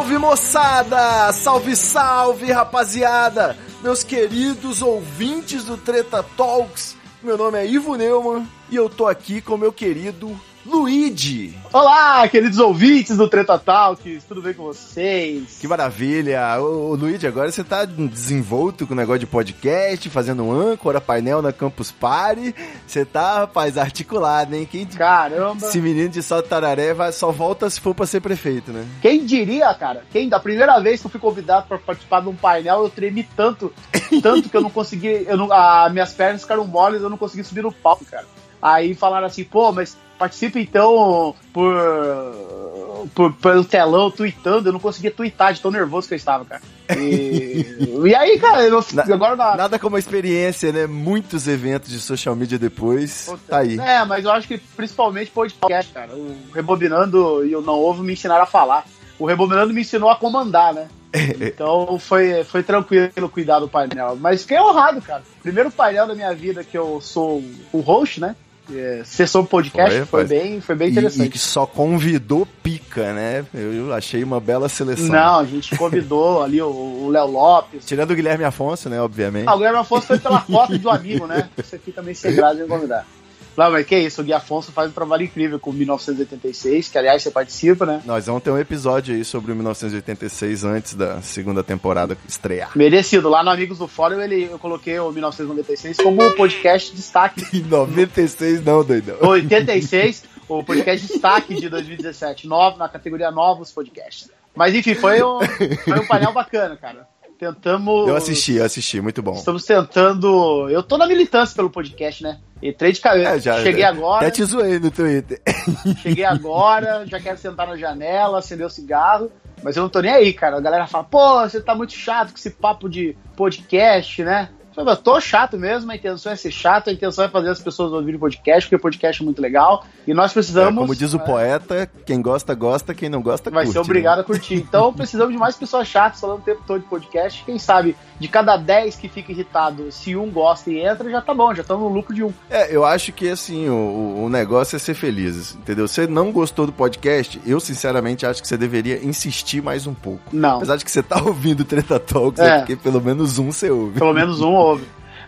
Salve, moçada! Salve, salve, rapaziada! Meus queridos ouvintes do Treta Talks, meu nome é Ivo Neumann e eu tô aqui com meu querido Luigi. Olá, queridos ouvintes do Treta Talks, tudo bem com vocês? Que maravilha! Ô, ô, Luigi, agora você tá desenvolto com o negócio de podcast, fazendo um âncora, painel na Campus Party. Você tá, rapaz, articulado, hein? Quem... Caramba, Esse menino de Salto Tararé vai, só volta se for pra ser prefeito, né? quem diria, cara? Quem da primeira vez que eu fui convidado para participar de um painel, eu tremi tanto, tanto que eu não consegui, eu não, as minhas pernas ficaram moles, eu não consegui subir no palco, cara. Aí falaram assim, pô, mas participa então por, por pelo telão, tweetando, eu não conseguia tweetar de tão nervoso que eu estava, cara. E, e aí, cara, eu, Na- agora na, Nada como a experiência, né? Muitos eventos de social media depois. Tá aí. É, mas eu acho que principalmente podcast, cara. O Rebobinando e o Não Ovo me ensinaram a falar. O Rebobinando me ensinou a comandar, né? Então foi, foi tranquilo cuidar do painel. Mas fiquei honrado, cara. Primeiro painel da minha vida que eu sou o host, né? É, Sessão podcast Foi, foi, bem, foi bem E, interessante. e que só convidou pica, né? Eu, eu achei uma bela seleção. Não, a gente convidou ali o Léo Lopes. Tirando o Guilherme Afonso, né? Obviamente. Ah, o Guilherme Afonso foi pela foto do amigo, né? Você fica meio sem graça em convidar. Não, mas que isso, o Gui Afonso faz um trabalho incrível com 1986, que aliás você participa, né? Nós vamos ter um episódio aí sobre o 1986 antes da segunda temporada estrear. Merecido. Lá no Amigos do Fórum ele, eu coloquei o 1996 como podcast destaque. Em 96 não, doidão. 86, o podcast destaque de 2017, novo, na categoria Novos Podcasts. Mas enfim, foi um, foi um painel bacana, cara. Tentamos. Eu assisti, eu assisti, muito bom. Estamos tentando. Eu tô na militância pelo podcast, né? Entrei de cabeça. É, já- cheguei agora. Até te zoei no Twitter. Cheguei agora, já quero sentar na janela, acender o cigarro, mas eu não tô nem aí, cara. A galera fala, pô, você tá muito chato com esse papo de podcast, né? Eu tô chato mesmo, a intenção é ser chato, a intenção é fazer as pessoas ouvirem podcast, porque o podcast é muito legal. E nós É, precisamos. como diz o né, poeta, quem gosta, gosta, quem não gosta, Vai curte. ser obrigado a curtir. Então precisamos de mais pessoas chatas falando o tempo todo de podcast. Quem sabe, de cada 10 que fica irritado, se um gosta e entra, já tá bom, já estamos no lucro de um. Né? É, eu acho que assim, o, o negócio é ser feliz, entendeu? Você não gostou do podcast, eu sinceramente acho que você deveria insistir mais um pouco. Não. Apesar de que você tá ouvindo Treta Talks, É. é porque pelo menos um você ouve. Pelo menos um ouve.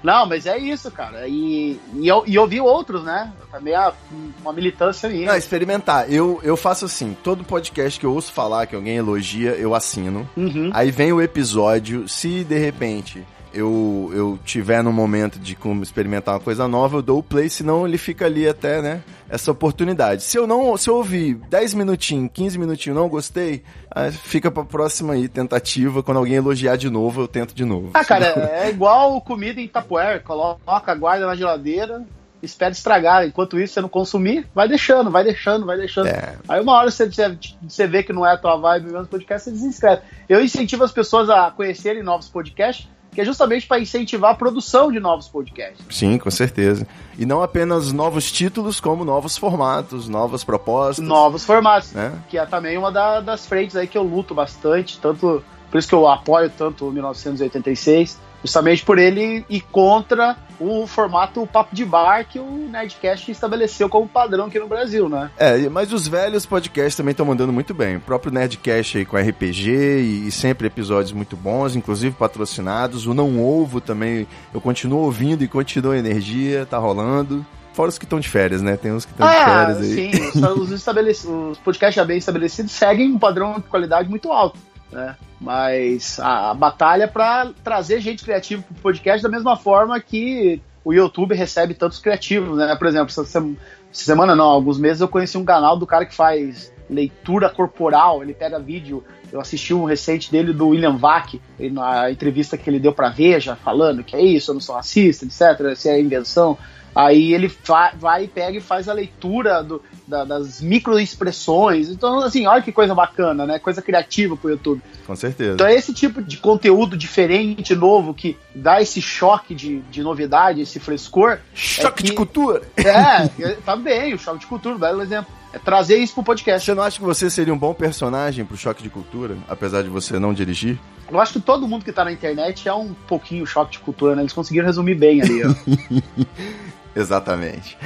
Não, mas é isso, cara. E, e, eu, e eu vi outros, né? Também a- uma militância minha. Não, experimentar. Eu, eu faço assim, todo podcast que eu ouço falar, que alguém elogia, eu assino. Uhum. Aí vem o episódio, se de repente eu, eu tiver no momento de como experimentar uma coisa nova, eu dou o play, senão ele fica ali até, né, essa oportunidade. Se eu não, se eu ouvir 10 minutinhos, 15 minutinhos, não gostei, fica pra próxima aí, tentativa, quando alguém elogiar de novo, eu tento de novo. Ah, cara, é igual comida em Tupperware. Coloca, guarda na geladeira, espera estragar. Enquanto isso, você não consumir, vai deixando, vai deixando, vai deixando. É. Aí uma hora você, você, você vê que não é a tua vibe mesmo podcast, você desinscreve. Eu incentivo as pessoas a conhecerem novos podcasts, que é justamente para incentivar a produção de novos podcasts. Sim, com certeza. E não apenas novos títulos, como novos formatos, novas propostas. Novos formatos. Né? Que é também uma da- das frentes aí que eu luto bastante, tanto por isso que eu apoio tanto o 1986, justamente por ele ir contra o formato papo de bar que o Nerdcast estabeleceu como padrão aqui no Brasil, né? É, mas os velhos podcasts também estão mandando muito bem. O próprio Nerdcast aí com RPG e, e sempre episódios muito bons, inclusive patrocinados. O Não Ovo também, eu continuo ouvindo e continuo a energia, tá rolando. Fora os que estão de férias, né? Tem uns que estão de Ah, férias aí. sim, os, os estabelec- os podcasts já bem estabelecidos seguem um padrão de qualidade muito alto, né? Mas a, a batalha é para trazer gente criativa pro podcast da mesma forma que o YouTube recebe tantos criativos, né? Por exemplo, essa, sema- essa semana não, alguns meses eu conheci um canal do cara que faz leitura corporal, ele pega vídeo. Eu assisti um recente dele do William Vac, na entrevista que ele deu pra Veja, falando que é isso, eu não sou racista, etc., se é invenção. Aí ele vai e pega e faz a leitura do- da- das microexpressões. Então, assim, olha que coisa bacana, né? Coisa criativa pro YouTube. Com certeza. Então é esse tipo de conteúdo diferente, novo, que dá esse choque de, de novidade, esse frescor. Choque é de que- cultura. É, tá bem, o choque de cultura, belo exemplo. É trazer isso pro podcast. Você não acha que você seria um bom personagem pro choque de cultura, apesar de você não dirigir? Eu acho que todo mundo que tá na internet é um pouquinho choque de cultura, né? Eles conseguiram resumir bem ali, ó. Exatamente.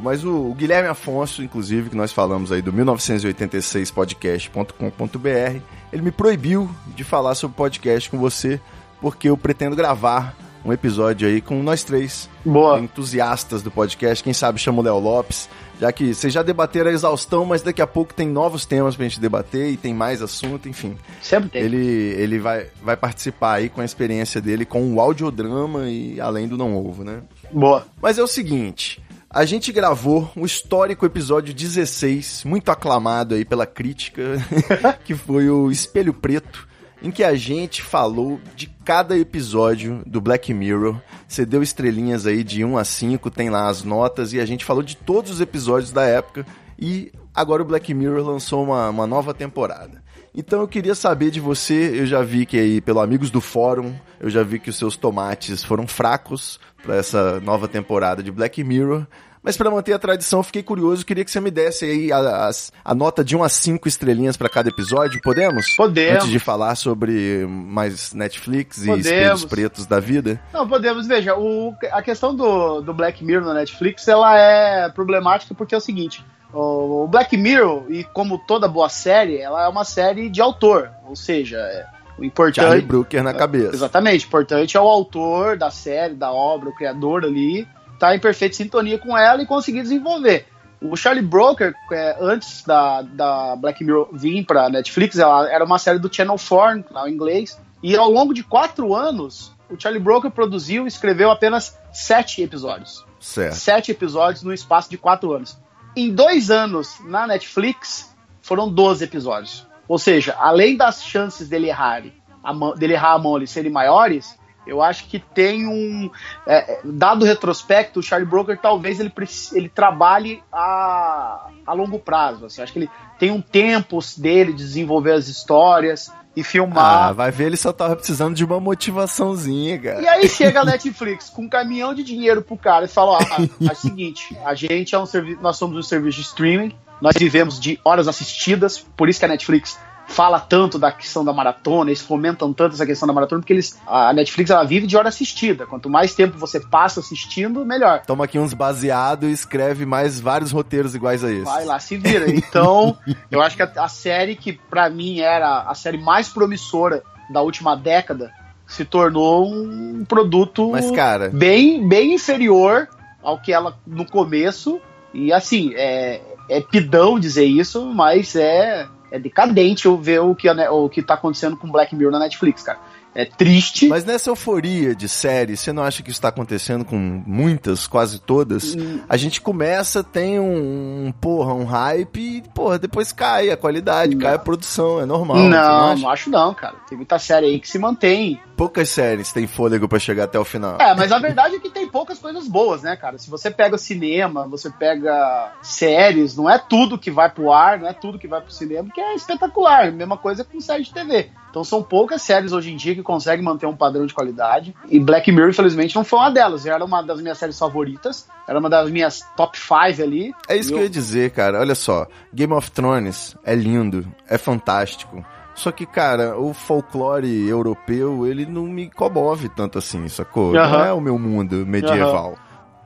Mas o, o Guilherme Afonso, inclusive, que nós falamos aí do 1986podcast.com.br, ele me proibiu de falar sobre podcast com você, porque eu pretendo gravar um episódio aí com nós três, Boa. entusiastas do podcast. Quem sabe chama o Léo Lopes, já que vocês já debateram a exaustão, mas daqui a pouco tem novos temas pra gente debater e tem mais assunto, enfim. Sempre tem. Ele, ele vai, vai participar aí com a experiência dele com o audiodrama e além do não ovo, né? Boa. Mas é o seguinte, a gente gravou o histórico episódio 16, muito aclamado aí pela crítica, que foi o Espelho Preto, em que a gente falou de cada episódio do Black Mirror. Você deu estrelinhas aí de 1 a 5, tem lá as notas, e a gente falou de todos os episódios da época. E agora o Black Mirror lançou uma, uma nova temporada. Então eu queria saber de você, eu já vi que aí, pelo Amigos do Fórum, eu já vi que os seus tomates foram fracos para essa nova temporada de Black Mirror. Mas para manter a tradição, eu fiquei curioso, queria que você me desse aí a, as- a nota de 1 a 5 estrelinhas para cada episódio, podemos? Podemos. Antes de falar sobre mais Netflix e Podemos. espelhos pretos da vida. Não, podemos, veja, o, a questão do, do Black Mirror na Netflix, ela é problemática porque é o seguinte, o, Black Mirror, e como toda boa série, ela é uma série de autor, ou seja, é, o Charlie importante... Brooker na cabeça. Exatamente, o importante é o autor da série, da obra, o criador ali, tá em perfeita sintonia com ela e conseguir desenvolver. O Charlie Broker, é, antes da, da Black Mirror vir pra Netflix, ela era uma série do Channel 4, lá em inglês, e ao longo de quatro anos, o Charlie Broker produziu e escreveu apenas sete episódios. Certo. Sete episódios no espaço de quatro anos. Em dois anos, na Netflix, foram 12 episódios. Ou seja, além das chances dele errar, a mão, dele errar a mão ali serem maiores, eu acho que tem um. é, dado o retrospecto, o Charlie Broker talvez ele, ele trabalhe a, a longo prazo. Assim, acho que ele tem um tempo dele de desenvolver as histórias e filmar. Ah, vai ver, ele só tava precisando de uma motivaçãozinha, cara. E aí chega a Netflix com um caminhão de dinheiro pro cara e fala: ó, é o seguinte, a gente é um serviço, nós somos um serviço de streaming, nós vivemos de horas assistidas, por isso que a Netflix fala tanto da questão da maratona, eles fomentam tanto essa questão da maratona, porque eles, a Netflix ela vive de hora assistida. Quanto mais tempo você passa assistindo, melhor. Toma aqui uns baseados e escreve mais vários roteiros iguais a esse. Vai lá, se vira. Então, eu acho que a, a série que pra mim era a série mais promissora da última década se tornou um produto Mas, cara, bem, bem inferior ao que ela no começo. E assim, é, é pidão dizer isso, mas é, é decadente eu ver o que, o que tá acontecendo com Black Mirror na Netflix, cara. É triste. Mas nessa euforia de série, você não acha que isso tá acontecendo com muitas, quase todas? Hum. A gente começa, tem um, um, porra, um hype e, porra, depois cai a qualidade, Não. cai a produção, é normal. não, não acho não, cara. Tem muita série aí que se mantém. Poucas séries têm fôlego pra chegar até o final. É, mas a verdade é que tem poucas coisas boas, né, cara? Se você pega cinema, você pega séries, não é tudo que vai pro ar, não é tudo que vai pro cinema, que é espetacular. Mesma coisa com série de TV. Então são poucas séries hoje em dia que conseguem manter um padrão de qualidade. E Black Mirror, infelizmente, não foi uma delas. Era uma das minhas séries favoritas. Era uma das minhas top 5 ali. É isso que eu ia dizer, cara. Olha só, Game of Thrones é lindo, é fantástico. Só que, cara, o folclore europeu, ele não me comove tanto assim, sacou? Não Aham. é o meu mundo medieval.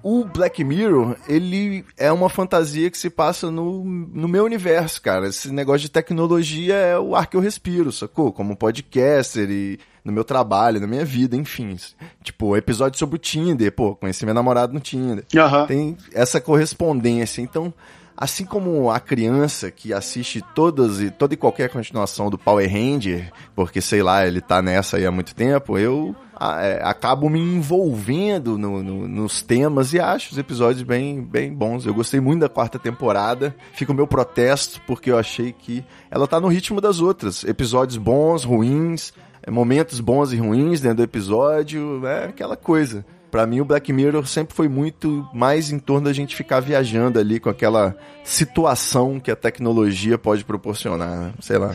O Black Mirror, ele é uma fantasia que se passa no, no meu universo, cara. Esse negócio de tecnologia é o ar que eu respiro, sacou? Como podcaster e no meu trabalho, na minha vida, enfim. Tipo, episódio sobre o Tinder, pô, conheci meu namorado no Tinder Aham. tem essa correspondência. Então, assim como a criança que assiste todas e toda e qualquer continuação do Power Ranger, porque sei lá, ele tá nessa aí há muito tempo, eu a- é, acabo me envolvendo no- no- nos temas e acho os episódios bem, bem bons. Eu gostei muito da quarta temporada. Fica o meu protesto, porque eu achei que ela tá no ritmo das outras. Episódios bons, ruins, é, momentos bons e ruins dentro do episódio, é aquela coisa. Pra mim, o Black Mirror sempre foi muito mais em torno da gente ficar viajando ali com aquela situação que a tecnologia pode proporcionar, sei lá.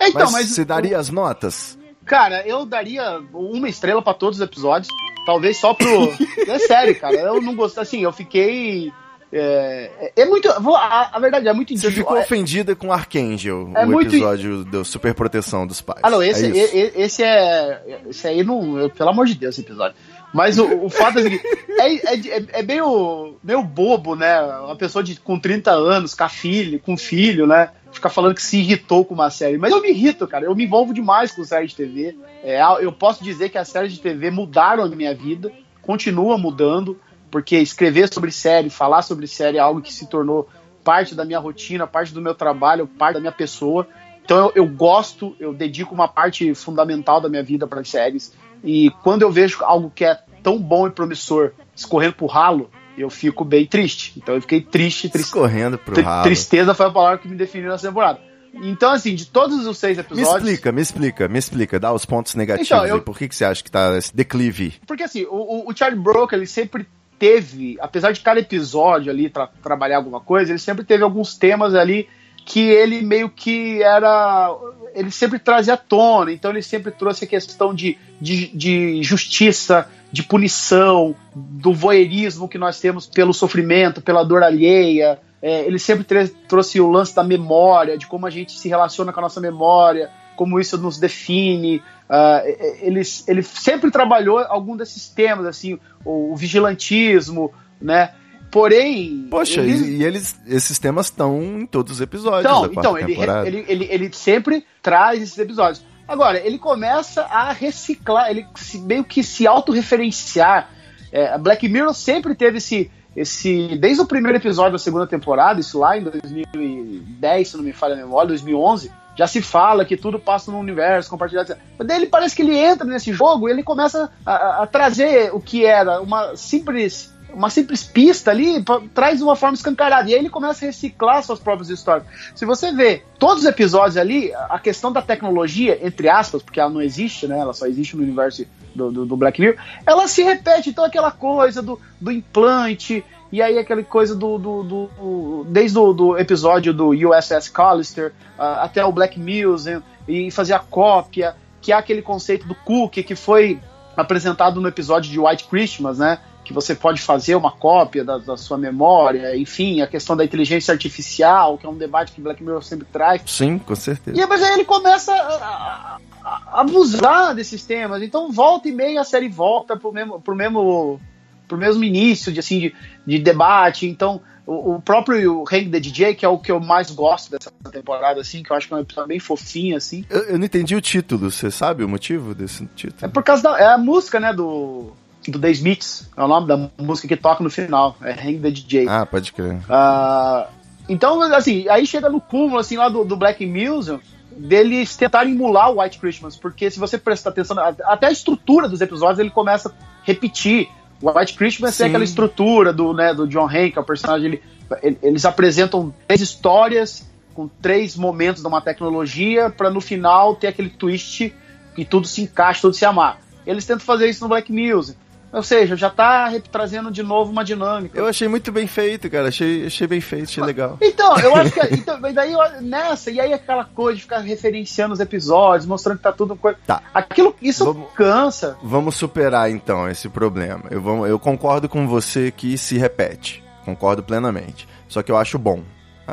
Então, mas, mas, você daria as notas? Cara, eu daria uma estrela pra todos os episódios. Talvez só pro. é sério, cara. Eu não gostei. Assim, eu fiquei. É, é muito. vou- A, a verdade é muito Você ficou É- ofendida com Archangel, É o muito- episódio da superproteção dos pais. Ah, não, esse, é e- isso. e- esse é. Esse aí não. pelo amor de Deus, esse episódio. Mas o, o fato é, que é, é, é meio, meio bobo, né? Uma pessoa de, com 30 anos, com filho, com filho, né? Ficar falando que se irritou com uma série. Mas eu me irrito, cara. Eu me envolvo demais com séries de TV. É, eu posso dizer que as séries de TV mudaram a minha vida, continua mudando, porque escrever sobre série, falar sobre série é algo que se tornou parte da minha rotina, parte do meu trabalho, parte da minha pessoa. Então eu, eu gosto, eu dedico uma parte fundamental da minha vida para as séries. E quando eu vejo algo que é tão bom e promissor escorrendo pro ralo, eu fico bem triste. Então eu fiquei triste, triste. Escorrendo pro tri- ralo. Tristeza foi a palavra que me definiu nessa temporada. Então, assim, de todos os seis Me episódios. explica, me explica, me explica. Dá os pontos negativos Então, eu- aí. Por que, que você acha que tá esse declive? Porque assim, o, o- Charlie Brooker, ele sempre teve, apesar de cada episódio ali tra- trabalhar alguma coisa, ele sempre teve alguns temas ali que ele meio que era. Ele sempre trazia à tona, então ele sempre trouxe a questão de, de, de justiça, de punição, do voyeurismo que nós temos pelo sofrimento, pela dor alheia. É, ele sempre trouxe o lance da memória, de como a gente se relaciona com a nossa memória, como isso nos define. Ah, ele, ele sempre trabalhou algum desses temas, assim, o, o vigilantismo, né? Porém. Poxa, e, eles, esses temas estão em todos os episódios então, então ele, ele, ele, ele sempre traz esses episódios. Agora, ele começa a reciclar, ele se- meio que se autorreferenciar. É, a Black Mirror sempre teve esse, esse. Desde o primeiro episódio da segunda temporada, isso lá em 2010, se não me falha a memória, 2011, já se fala que tudo passa no universo compartilhado. Mas daí ele parece que ele entra nesse jogo e ele começa a, a- a trazer o que era uma simples uma simples pista ali, pra- traz de uma forma escancarada. E aí ele começa a reciclar suas próprias histórias. Se você vê todos os episódios ali, a questão da tecnologia, entre aspas, porque ela não existe, né? Ela só existe no universo do, do, do Black Mirror, ela se repete. Então aquela coisa do, do implante, e aí aquela coisa do. do, do- desde o do episódio do USS Callister ah, até o Black Museum, e fazer a cópia, que é aquele conceito do cookie que foi apresentado no episódio de White Christmas, né? Que você pode fazer uma cópia da, da sua memória, enfim, a questão da inteligência artificial, que é um debate que Black Mirror sempre traz. Sim, com certeza. E mas aí ele começa a, a- a abusar desses temas. Então, volta e meia a série volta pro mesmo, pro mesmo, pro mesmo início de, assim, de, de debate. Então, o, o próprio Hang the DJ, que é o que eu mais gosto dessa temporada, assim, que eu acho que é um episódio bem fofinho, assim. Eu, eu não entendi o título, você sabe o motivo desse É título? por causa da é a música, né, do, do The Smiths. É o nome da música que toca no final. É Hang the DJ. Ah, pode crer. Ah, então, assim, aí chega no cúmulo, assim, lá do, do Black Museum, deles tentarem emular o White Christmas, porque se você prestar atenção, até a estrutura dos episódios, ele começa a repetir. O White Christmas Sim. é aquela estrutura do, né, do John Hank, que é o personagem, ele, ele- eles apresentam três histórias com três momentos de uma tecnologia, para no final ter aquele twist e tudo se encaixa, tudo se amar. Eles tentam fazer isso no Black Museum. Ou seja, já tá trazendo de novo uma dinâmica. Eu achei muito bem feito, cara. Achei, achei bem feito, achei legal. Então, eu acho que. Então, mas daí nessa, e aí aquela coisa de ficar referenciando os episódios, mostrando que tá tudo. Tá. Aquilo, isso Vamos- cansa. Vamos superar então esse problema. Eu, vou- eu concordo com você que se repete. Concordo plenamente. Só que eu acho bom.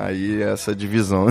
Aí essa divisão.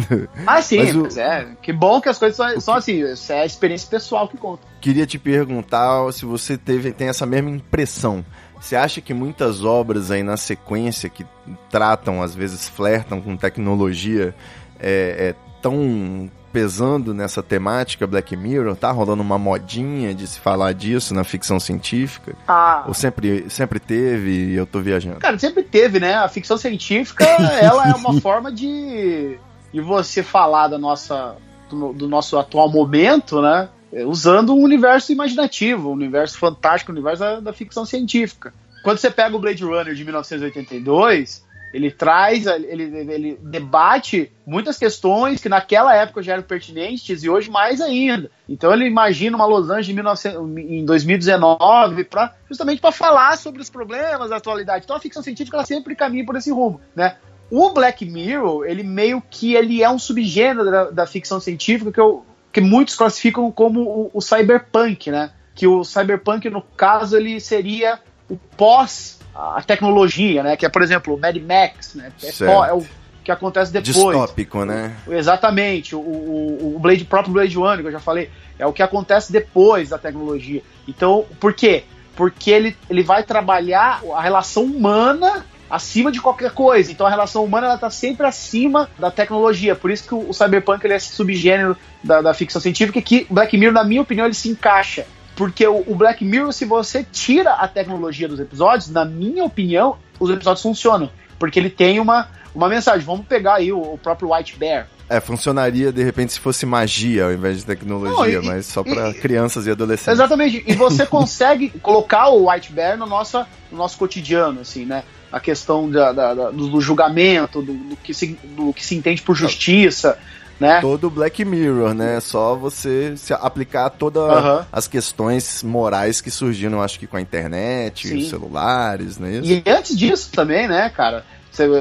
Ah, sim, Mas o- mas é. Que bom que as coisas são, são assim. Isso é a experiência pessoal que conta. Queria te perguntar se você teve, tem essa mesma impressão. Você acha que muitas obras aí na sequência que tratam, às vezes flertam com tecnologia, é, é, tão pesando nessa temática Black Mirror? Tá rolando uma modinha de se falar disso na ficção científica? Ah, Ou sempre, sempre teve e eu tô viajando? cara, sempre teve, né? A ficção científica, ela é uma forma de, de você falar da nossa, do, do nosso atual momento, né? é, usando um universo imaginativo, um universo fantástico, um universo da, da ficção científica. Quando você pega o Blade Runner de 1982, ele traz, ele, ele debate muitas questões que naquela época já eram pertinentes e hoje mais ainda. Então ele imagina uma Los Angeles 19, em 2019 para justamente para falar sobre os problemas da atualidade. Então a ficção científica ela sempre caminha por esse rumo, né? O Black Mirror, ele meio que ele é um subgênero da, da ficção científica que, eu, que muitos classificam como o, o cyberpunk, né? Que o cyberpunk, no caso, ele seria o pós a tecnologia, né? Que é, por exemplo, o Mad Max, né? É, é, o que acontece depois. Distópico, né? Exatamente. O, o, o Blade, próprio Blade Runner, que eu já falei, é o que acontece depois da tecnologia. Então, por quê? Porque ele, ele vai trabalhar a relação humana acima de qualquer coisa. Então a relação humana ela tá sempre acima da tecnologia. Por isso que o, o cyberpunk ele é esse subgênero da, da ficção científica que Black Mirror, na minha opinião, ele se encaixa. Porque o, o, Black Mirror, se você tira a tecnologia dos episódios, na minha opinião, os episódios funcionam. Porque ele tem uma, uma mensagem. Vamos pegar aí o, o próprio White Bear. É, funcionaria de repente se fosse magia ao invés de tecnologia, Não, e, mas só para crianças e adolescentes. Exatamente. E você consegue colocar o White Bear no nosso, no nosso cotidiano, assim, né? a questão da, da, da do, julgamento, do, do, que se, do que se entende por justiça. Né? Todo Black Mirror, né? Só você se aplicar todas uhum. as questões morais que surgiram, acho que com a internet, Sim. os celulares, né? E antes disso também, né, cara?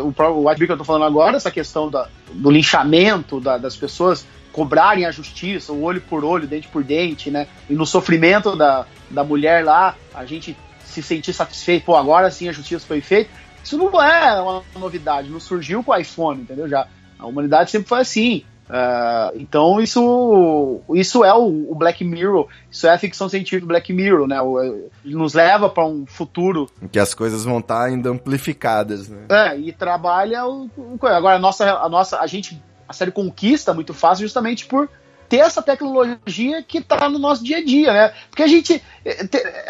O, o White que eu tô falando agora, essa questão da, do linchamento da, das pessoas cobrarem a justiça, o olho por olho, dente por dente, né? E no sofrimento da, da mulher lá, a gente se sentir satisfeito, pô, agora sim a justiça foi feita. Isso não é uma novidade, não surgiu com o iPhone, entendeu? Já a humanidade sempre foi assim. Uh, então isso isso é o, o, Black Mirror, isso é a ficção científica Black Mirror, né? O, nos leva para um futuro em que as coisas vão estar tá ainda amplificadas, né? É, e trabalha o, o agora a nossa a nossa a gente a série conquista muito fácil justamente por ter essa tecnologia que está no nosso dia a dia, né? Porque a gente,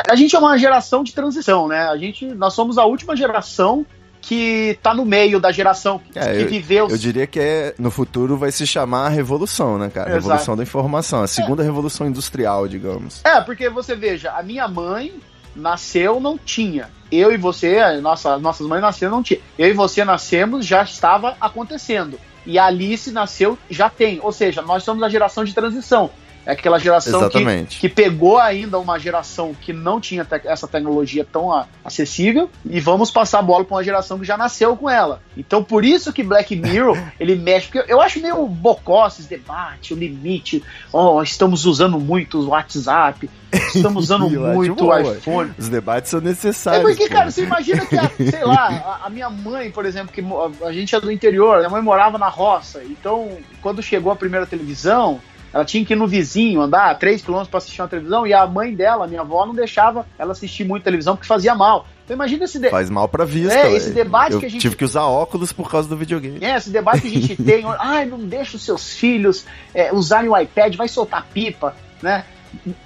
a gente é uma geração de transição, né? A gente, nós somos a última geração que está no meio da geração que, é, que viveu. Eu diria que é, no futuro vai se chamar a revolução, né, cara? Exato. Revolução da informação, a segunda é. revolução industrial, digamos. É, porque você veja, a minha mãe nasceu, não tinha. Eu e você, nossa, nossas mães nasceram, não tinha. Eu e você nascemos, já estava acontecendo e a Alice nasceu, já tem. Ou seja, nós somos a geração de transição. É aquela geração que, que, pegou ainda uma geração que não tinha te essa tecnologia tão a, acessível e vamos passar a bola para uma geração que já nasceu com ela. Então, por isso que Black Mirror ele mexe, porque eu acho meio bocó esses debates, o limite. Oh, estamos usando muito o WhatsApp, estamos usando muito o iPhone. Os debates são necessários. É porque, pô. cara, você imagina que, a, sei lá, a, a, minha mãe, por exemplo, que a gente é do interior, minha mãe morava na roça, então quando chegou a primeira televisão ela tinha que ir no vizinho, andar 3 km para assistir uma televisão, e a mãe dela, minha avó, não deixava ela assistir muito televisão porque fazia mal. Então imagina esse debate. Faz mal pra vista. É, esse debate eu que a gente. Tive que usar óculos por causa do videogame. É, esse debate que a gente tem. Ai, não deixa os seus filhos é, usarem o iPad, vai soltar pipa, né?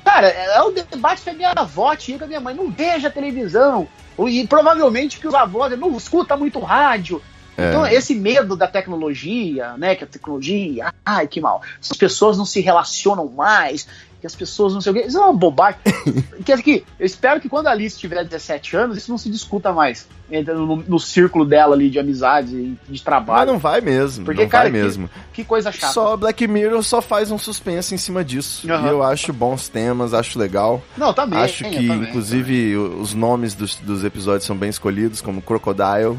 Cara, é o debate que a minha avó tinha com a minha mãe. Não veja televisão. E provavelmente que os avós não escuta muito rádio. É. Então, esse medo da tecnologia, né? Que a tecnologia, ai, que mal. As pessoas não se relacionam mais, que as pessoas não sei o quê. Isso é uma bobagem. Quer dizer que eu espero que quando a Alice tiver 17 anos, isso não se discuta mais no, no círculo dela ali de amizade e de trabalho. Mas não vai mesmo. Porque, não cara, vai mesmo. Que, que, coisa chata. Só Black Mirror só faz um suspense em cima disso. Uhum. E eu acho bons temas, acho legal. Não, também. Acho que, também, inclusive, também. os nomes dos, dos episódios são bem escolhidos, como Crocodile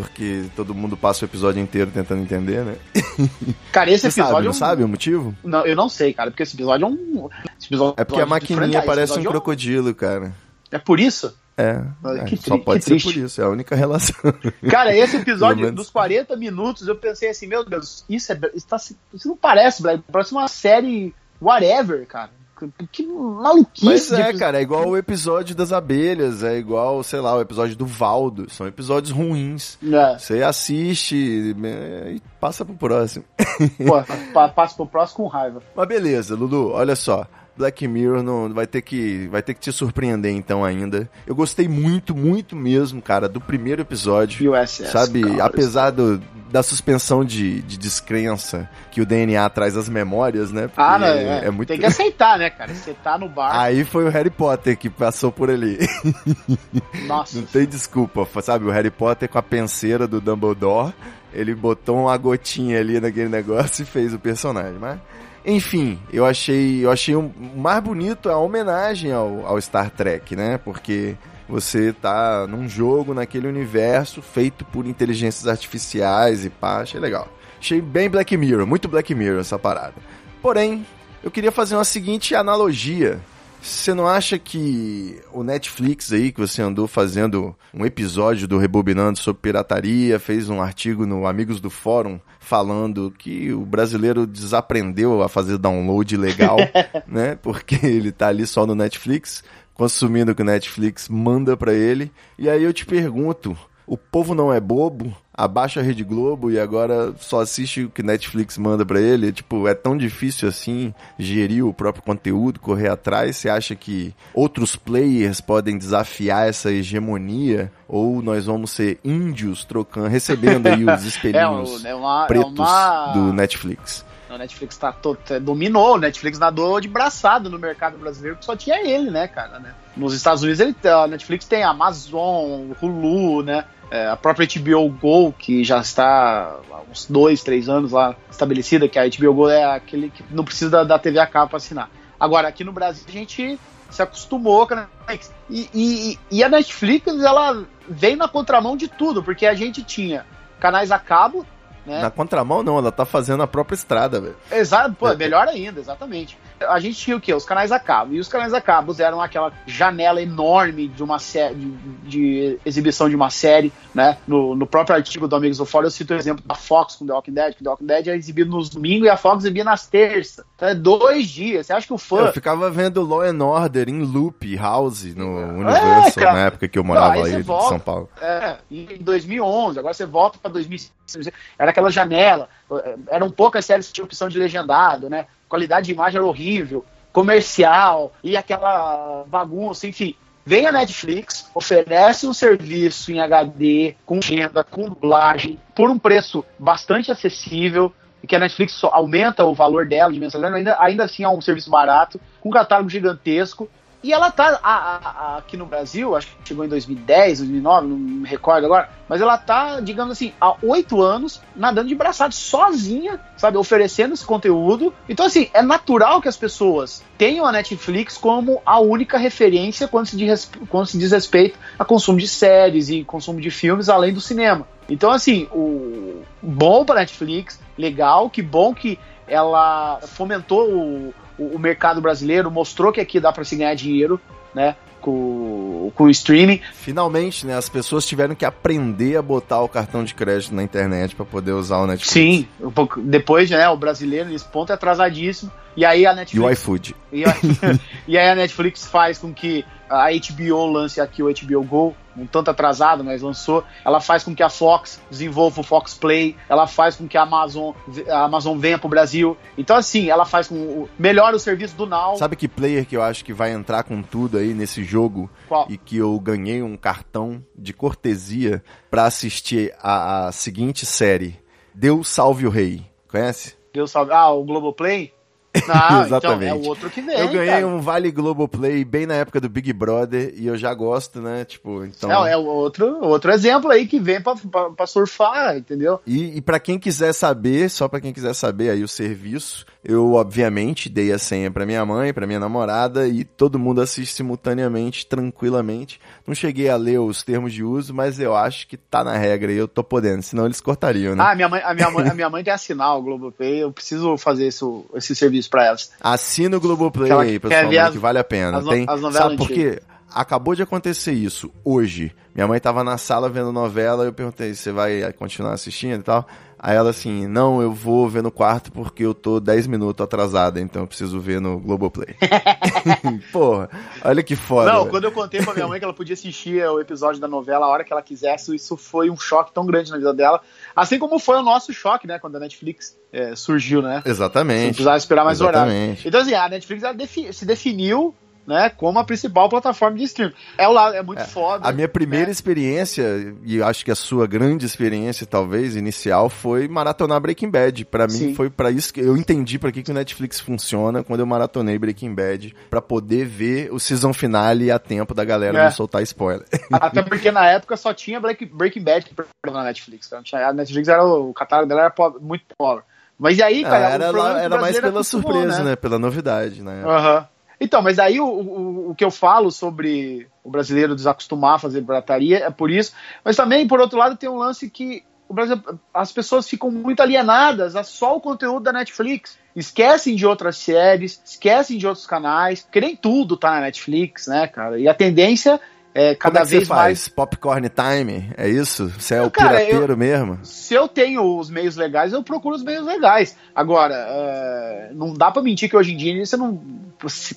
porque todo mundo passa o episódio inteiro tentando entender, né? Cara, esse Você episódio. Sabe, não é um... sabe o motivo? Não, eu não sei, cara, porque esse episódio é um. Episódio é porque a maquininha parece um é crocodilo, cara. É por isso? É, é só pode ser triste. por isso, é a única relação. Cara, esse episódio dos 40 minutos, eu pensei assim, meu Deus, isso, é, isso, tá, isso não parece, Black, parece uma série whatever, cara. Que maluquice. Mas é, cara, é igual o episódio das abelhas, é igual, sei lá, o episódio do Valdo. São episódios ruins. É. Você assiste e passa pro próximo. Pô, passa pro próximo com raiva. Mas beleza, Lulu, olha só. Black Mirror não vai ter que vai ter que te surpreender então ainda. Eu gostei muito, muito mesmo, cara, do primeiro episódio. USS, sabe, cara, apesar do, da suspensão de, de descrença que o DNA traz as memórias, né? Porque Ah, não, é, é, muito. tem que aceitar, né, cara? Você tá no bar, Aí foi o Harry Potter que passou por ali. nossa. Não tem desculpa, sabe? O Harry Potter com a penseira do Dumbledore, ele botou uma gotinha ali naquele negócio e fez o personagem, mas... Enfim, eu achei, eu achei o mais bonito a homenagem ao, ao Star Trek, né? Porque você tá num jogo, naquele universo feito por inteligências artificiais e pá, achei legal. Achei bem Black Mirror, muito Black Mirror essa parada. Porém, eu queria fazer uma seguinte analogia. Você não acha que o Netflix aí, que você andou fazendo um episódio do Rebobinando sobre pirataria, fez um artigo no Amigos do Fórum falando que o brasileiro desaprendeu a fazer download legal, né? Porque ele tá ali só no Netflix, consumindo o que o Netflix manda pra ele. E aí eu te pergunto, o povo não é bobo? Abaixa a Rede Globo e agora só assiste o que Netflix manda pra ele? Tipo, é tão difícil assim gerir o próprio conteúdo, correr atrás? Você acha que outros players podem desafiar essa hegemonia? Ou nós vamos ser índios trocando, recebendo aí os espelhinhos É, é uma, é pretos uma... do Netflix? O Netflix tá to- dominou, o Netflix nadou de braçado no mercado brasileiro, que só tinha ele, né, cara, né? Nos Estados Unidos ele, a Netflix tem Amazon, Hulu, né? É, a própria HBO Go, que já está há uns dois, três anos lá estabelecida, que a HBO Go é aquele que não precisa da, da TV a cabo para assinar. Agora, aqui no Brasil, a gente se acostumou com a Netflix. E, e, e a Netflix, ela vem na contramão de tudo, porque a gente tinha canais a cabo, né? Na contramão não, ela tá fazendo a própria estrada, velho. Exato, pô, É. melhor ainda, exatamente. A gente tinha o quê? Os canais a cabo. E os canais a cabo eram aquela janela enorme de uma série de, de exibição de uma série, né? No, no próprio artigo do Amigos do Fora, eu cito o exemplo da Fox com The Walking Dead, que The Walking Dead é exibido nos domingos e a Fox exibia nas terças. Então é dois dias. Você acha que o fã. Eu ficava vendo Law and Order em loop, House, no Universal, cara. na época que eu morava Não, aí aí em. São Paulo. É, em 2011, agora você volta para 2006, era aquela janela, eram poucas séries que tinham opção de legendado, né? Qualidade de imagem era horrível, comercial, e aquela bagunça, enfim. Vem a Netflix, oferece um serviço em HD, com agenda, com dublagem, por um preço bastante acessível, que a Netflix aumenta o valor dela de mensalidade, ainda, ainda assim é um serviço barato, com catálogo gigantesco, e ela tá a- a- aqui no Brasil, acho que chegou em 2010, 2009, não me recordo agora, mas ela tá, digamos assim, há oito anos nadando de braçado, sozinha, sabe, oferecendo esse conteúdo. Então, assim, é natural que as pessoas tenham a Netflix como a única referência quando se diz, quando se diz respeito a consumo de séries e consumo de filmes além do cinema. Então, assim, o bom para Netflix, legal, que bom que ela fomentou o, o, o mercado brasileiro, mostrou que aqui dá para se ganhar dinheiro, né? Com, com o streaming. Finalmente, né, as pessoas tiveram que aprender a botar o cartão de crédito na internet pra poder usar o Netflix. Sim, um pouco, depois, né, o brasileiro nesse ponto é atrasadíssimo. E aí a E o Netflix. iFood. E, a- e aí a Netflix faz com que a HBO lance aqui o HBO Go, um tanto atrasado, mas lançou. Ela faz com que a Fox desenvolva o Fox Play. Ela faz com que a Amazon, a Amazon venha pro Brasil. Então, assim, ela faz com. o- Melhora o serviço do Now. Sabe que player que eu acho que vai entrar com tudo aí nesse jogo Qual? e que eu ganhei um cartão de cortesia pra assistir a, a seguinte série? Deus Salve o Rei. Conhece? Deus salve. Ah, o Globoplay? Ah, Exatamente. então é o outro que vem. eu ganhei cara. um Vale Globoplay bem na época do Big Brother e eu já gosto, né? Tipo, então. É, é outro, outro exemplo aí que vem pra, pra, pra surfar, entendeu? E, e para quem quiser saber, só pra quem quiser saber aí o serviço, eu obviamente dei a senha pra minha mãe, pra minha namorada e todo mundo assiste simultaneamente, tranquilamente. Não cheguei a ler os termos de uso, mas eu acho que tá na regra e eu tô podendo, senão eles cortariam, né? Ah, minha mãe, a, minha mãe, a minha mãe tem assinar o Globoplay, eu preciso fazer isso, esse serviço pra elas. Assina o Globoplay Ela aí, pessoal, as- que vale a pena. as no- Tem, as novelas sabe por quê? Acabou de acontecer isso hoje. Minha mãe tava na sala vendo novela, eu perguntei, você vai continuar assistindo e tal? Aí ela assim, não, eu vou ver no quarto porque eu tô 10 minutos atrasada, então eu preciso ver no Globoplay. Porra, olha que foda. Não, velho. quando eu contei pra minha mãe que ela podia assistir o episódio da novela a hora que ela quisesse, isso foi um choque tão grande na vida dela. Assim como foi o nosso choque, né? Quando a Netflix é, surgiu, né? Não Exatamente. precisava esperar mais horário. Exatamente. Então, assim, a Netflix ela defi- se definiu né, como a principal plataforma de streaming. É, o lado, é muito foda. A minha primeira né? experiência, e acho que a sua grande experiência, talvez, inicial, foi maratonar Breaking Bad. Pra mim, Sim. foi pra isso que eu entendi pra que, que o Netflix funciona quando eu maratonei Breaking Bad, pra poder ver o season finale a tempo da galera É. não soltar spoiler. Até porque na época só tinha Breaking Bad na Netflix. tinha- A Netflix era o, o catálogo dela era muito pobre. Mas aí, cara, era é era mais pela surpresa, né? Pela novidade, né? Aham. Então, mas aí o, o, o que eu falo sobre o brasileiro desacostumar a fazer pirataria é por isso. Mas também, por outro lado, tem um lance que o Brasil, as pessoas ficam muito alienadas a só o conteúdo da Netflix. Esquecem de outras séries, esquecem de outros canais, porque nem tudo tá na Netflix, né, cara? E a tendência é Como cada é que você vez faz? mais. Popcorn time? É isso? Você é o Cara, eu- pirateiro mesmo? Se eu tenho os meios legais, eu procuro os meios legais. Agora, é, não dá pra mentir que hoje em dia você não.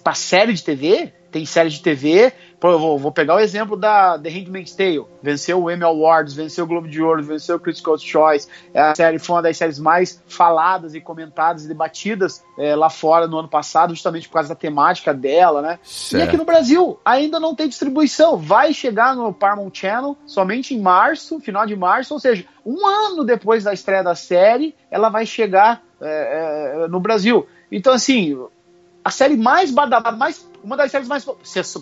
Pra série de TV, tem série de TV. Pô, vou, vou pegar o exemplo da The Handmaid's Tale. Venceu o Emmy Awards, venceu o Globo de Ouro, venceu o Critical Choice. É a série foi uma das séries mais faladas e comentadas e debatidas é, lá fora no ano passado, justamente por causa da temática dela, né? E Certo. aqui no Brasil ainda não tem distribuição. Vai chegar no Paramount Channel somente em março, final de março, ou seja, um ano depois da estreia da série, ela vai chegar é, é, no Brasil. Então, assim, a série mais badalada, mais, uma das séries mais.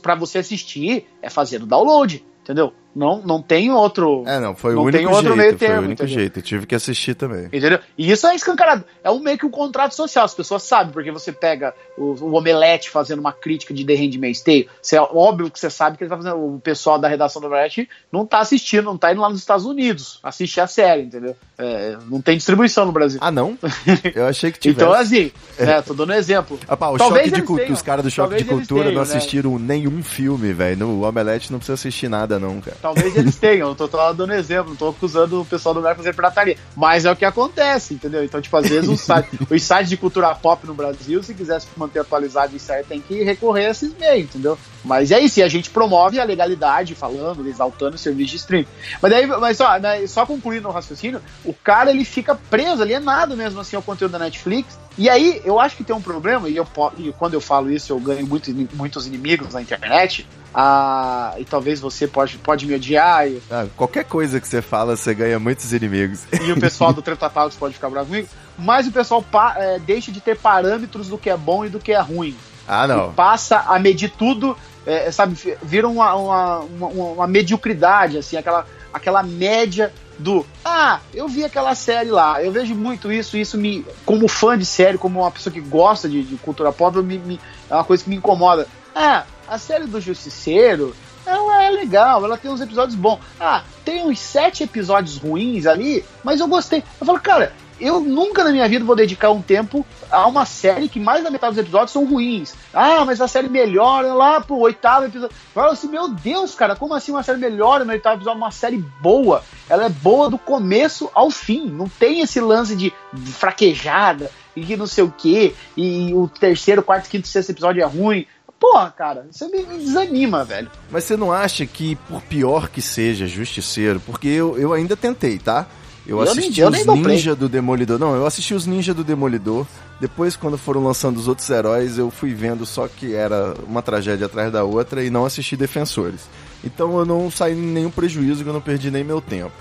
para você assistir é fazer o download, entendeu? Não, não tem outro. É, não, foi Não o tem único outro jeito. meio foi termo, o único entendeu? jeito. Eu tive que assistir também. Entendeu? E isso é escancarado. É um meio que um contrato social. As pessoas sabem, porque você pega o, o Omelete fazendo uma crítica de The Handmaid's Tale. Você, é óbvio que você sabe que ele tá fazendo. O pessoal da redação do Omelete não tá assistindo, não tá indo lá nos Estados Unidos assistir a série, entendeu? É, não tem distribuição no Brasil. Ah, não? Eu achei que tivesse. então, assim, né, tô dando um exemplo. Ah, pá, o Talvez choque de cultura, os caras do choque de cultura tenham, não né? assistiram nenhum filme, velho. No Omelete não precisa assistir nada, não, cara. Talvez eles tenham, eu tô, tô dando exemplo, não tô acusando o pessoal do lugar fazer pirataria. Mas é o que acontece, entendeu? Então, tipo, às vezes os sites, os sites de cultura pop no Brasil, se quiser se manter atualizado e sair, tem que recorrer a esses meios, entendeu? Mas é isso, e a gente promove a legalidade, falando, exaltando o serviço de streaming. Mas daí, mas só, né, só concluindo o raciocínio, o cara ele fica preso, alienado mesmo assim ao conteúdo da Netflix. E aí, eu acho que tem um problema, e, eu, e quando eu falo isso, eu ganho muito, muitos inimigos na internet. Ah, e talvez você pode, pode me odiar, e, Ah, qualquer coisa que você fala, você ganha muitos inimigos. e o pessoal do Treta Talks pode ficar bravo comigo, mas o pessoal é, deixa de ter parâmetros do que é bom e do que é ruim. Ah, não. E passa a medir tudo, é, sabe, vira uma, uma, uma, uma mediocridade, assim, aquela, aquela média do ah, eu vi aquela série lá, eu vejo muito isso, isso me, como fã de série, como uma pessoa que gosta de, de cultura pop, me- me- é uma coisa que me incomoda. Ah, a série do Justiceiro, ela é legal, ela tem uns episódios bons. Ah, tem uns sete episódios ruins ali, mas eu gostei. Eu falo, cara, eu nunca na minha vida vou dedicar um tempo a uma série que mais da metade dos episódios são ruins. Ah, mas a série melhora lá pro oitavo episódio. Eu falo assim, meu Deus, cara, como assim uma série melhora no oitavo episódio? Uma série boa. Ela é boa do começo ao fim. Não tem esse lance de fraquejada e que não sei o que. E o terceiro, quarto, quinto, sexto episódio é ruim. Porra, cara, isso me, me desanima, velho. Mas você não acha que, por pior que seja Justiceiro, porque eu, eu ainda tentei, tá? Eu, Eu assisti nem- os. Ninja do Demolidor. Não, eu assisti os Ninja do Demolidor. Depois, quando foram lançando os outros heróis, eu fui vendo só que era uma tragédia atrás da outra e não assisti Defensores. Então eu não saí em nenhum prejuízo, que eu não perdi nem meu tempo.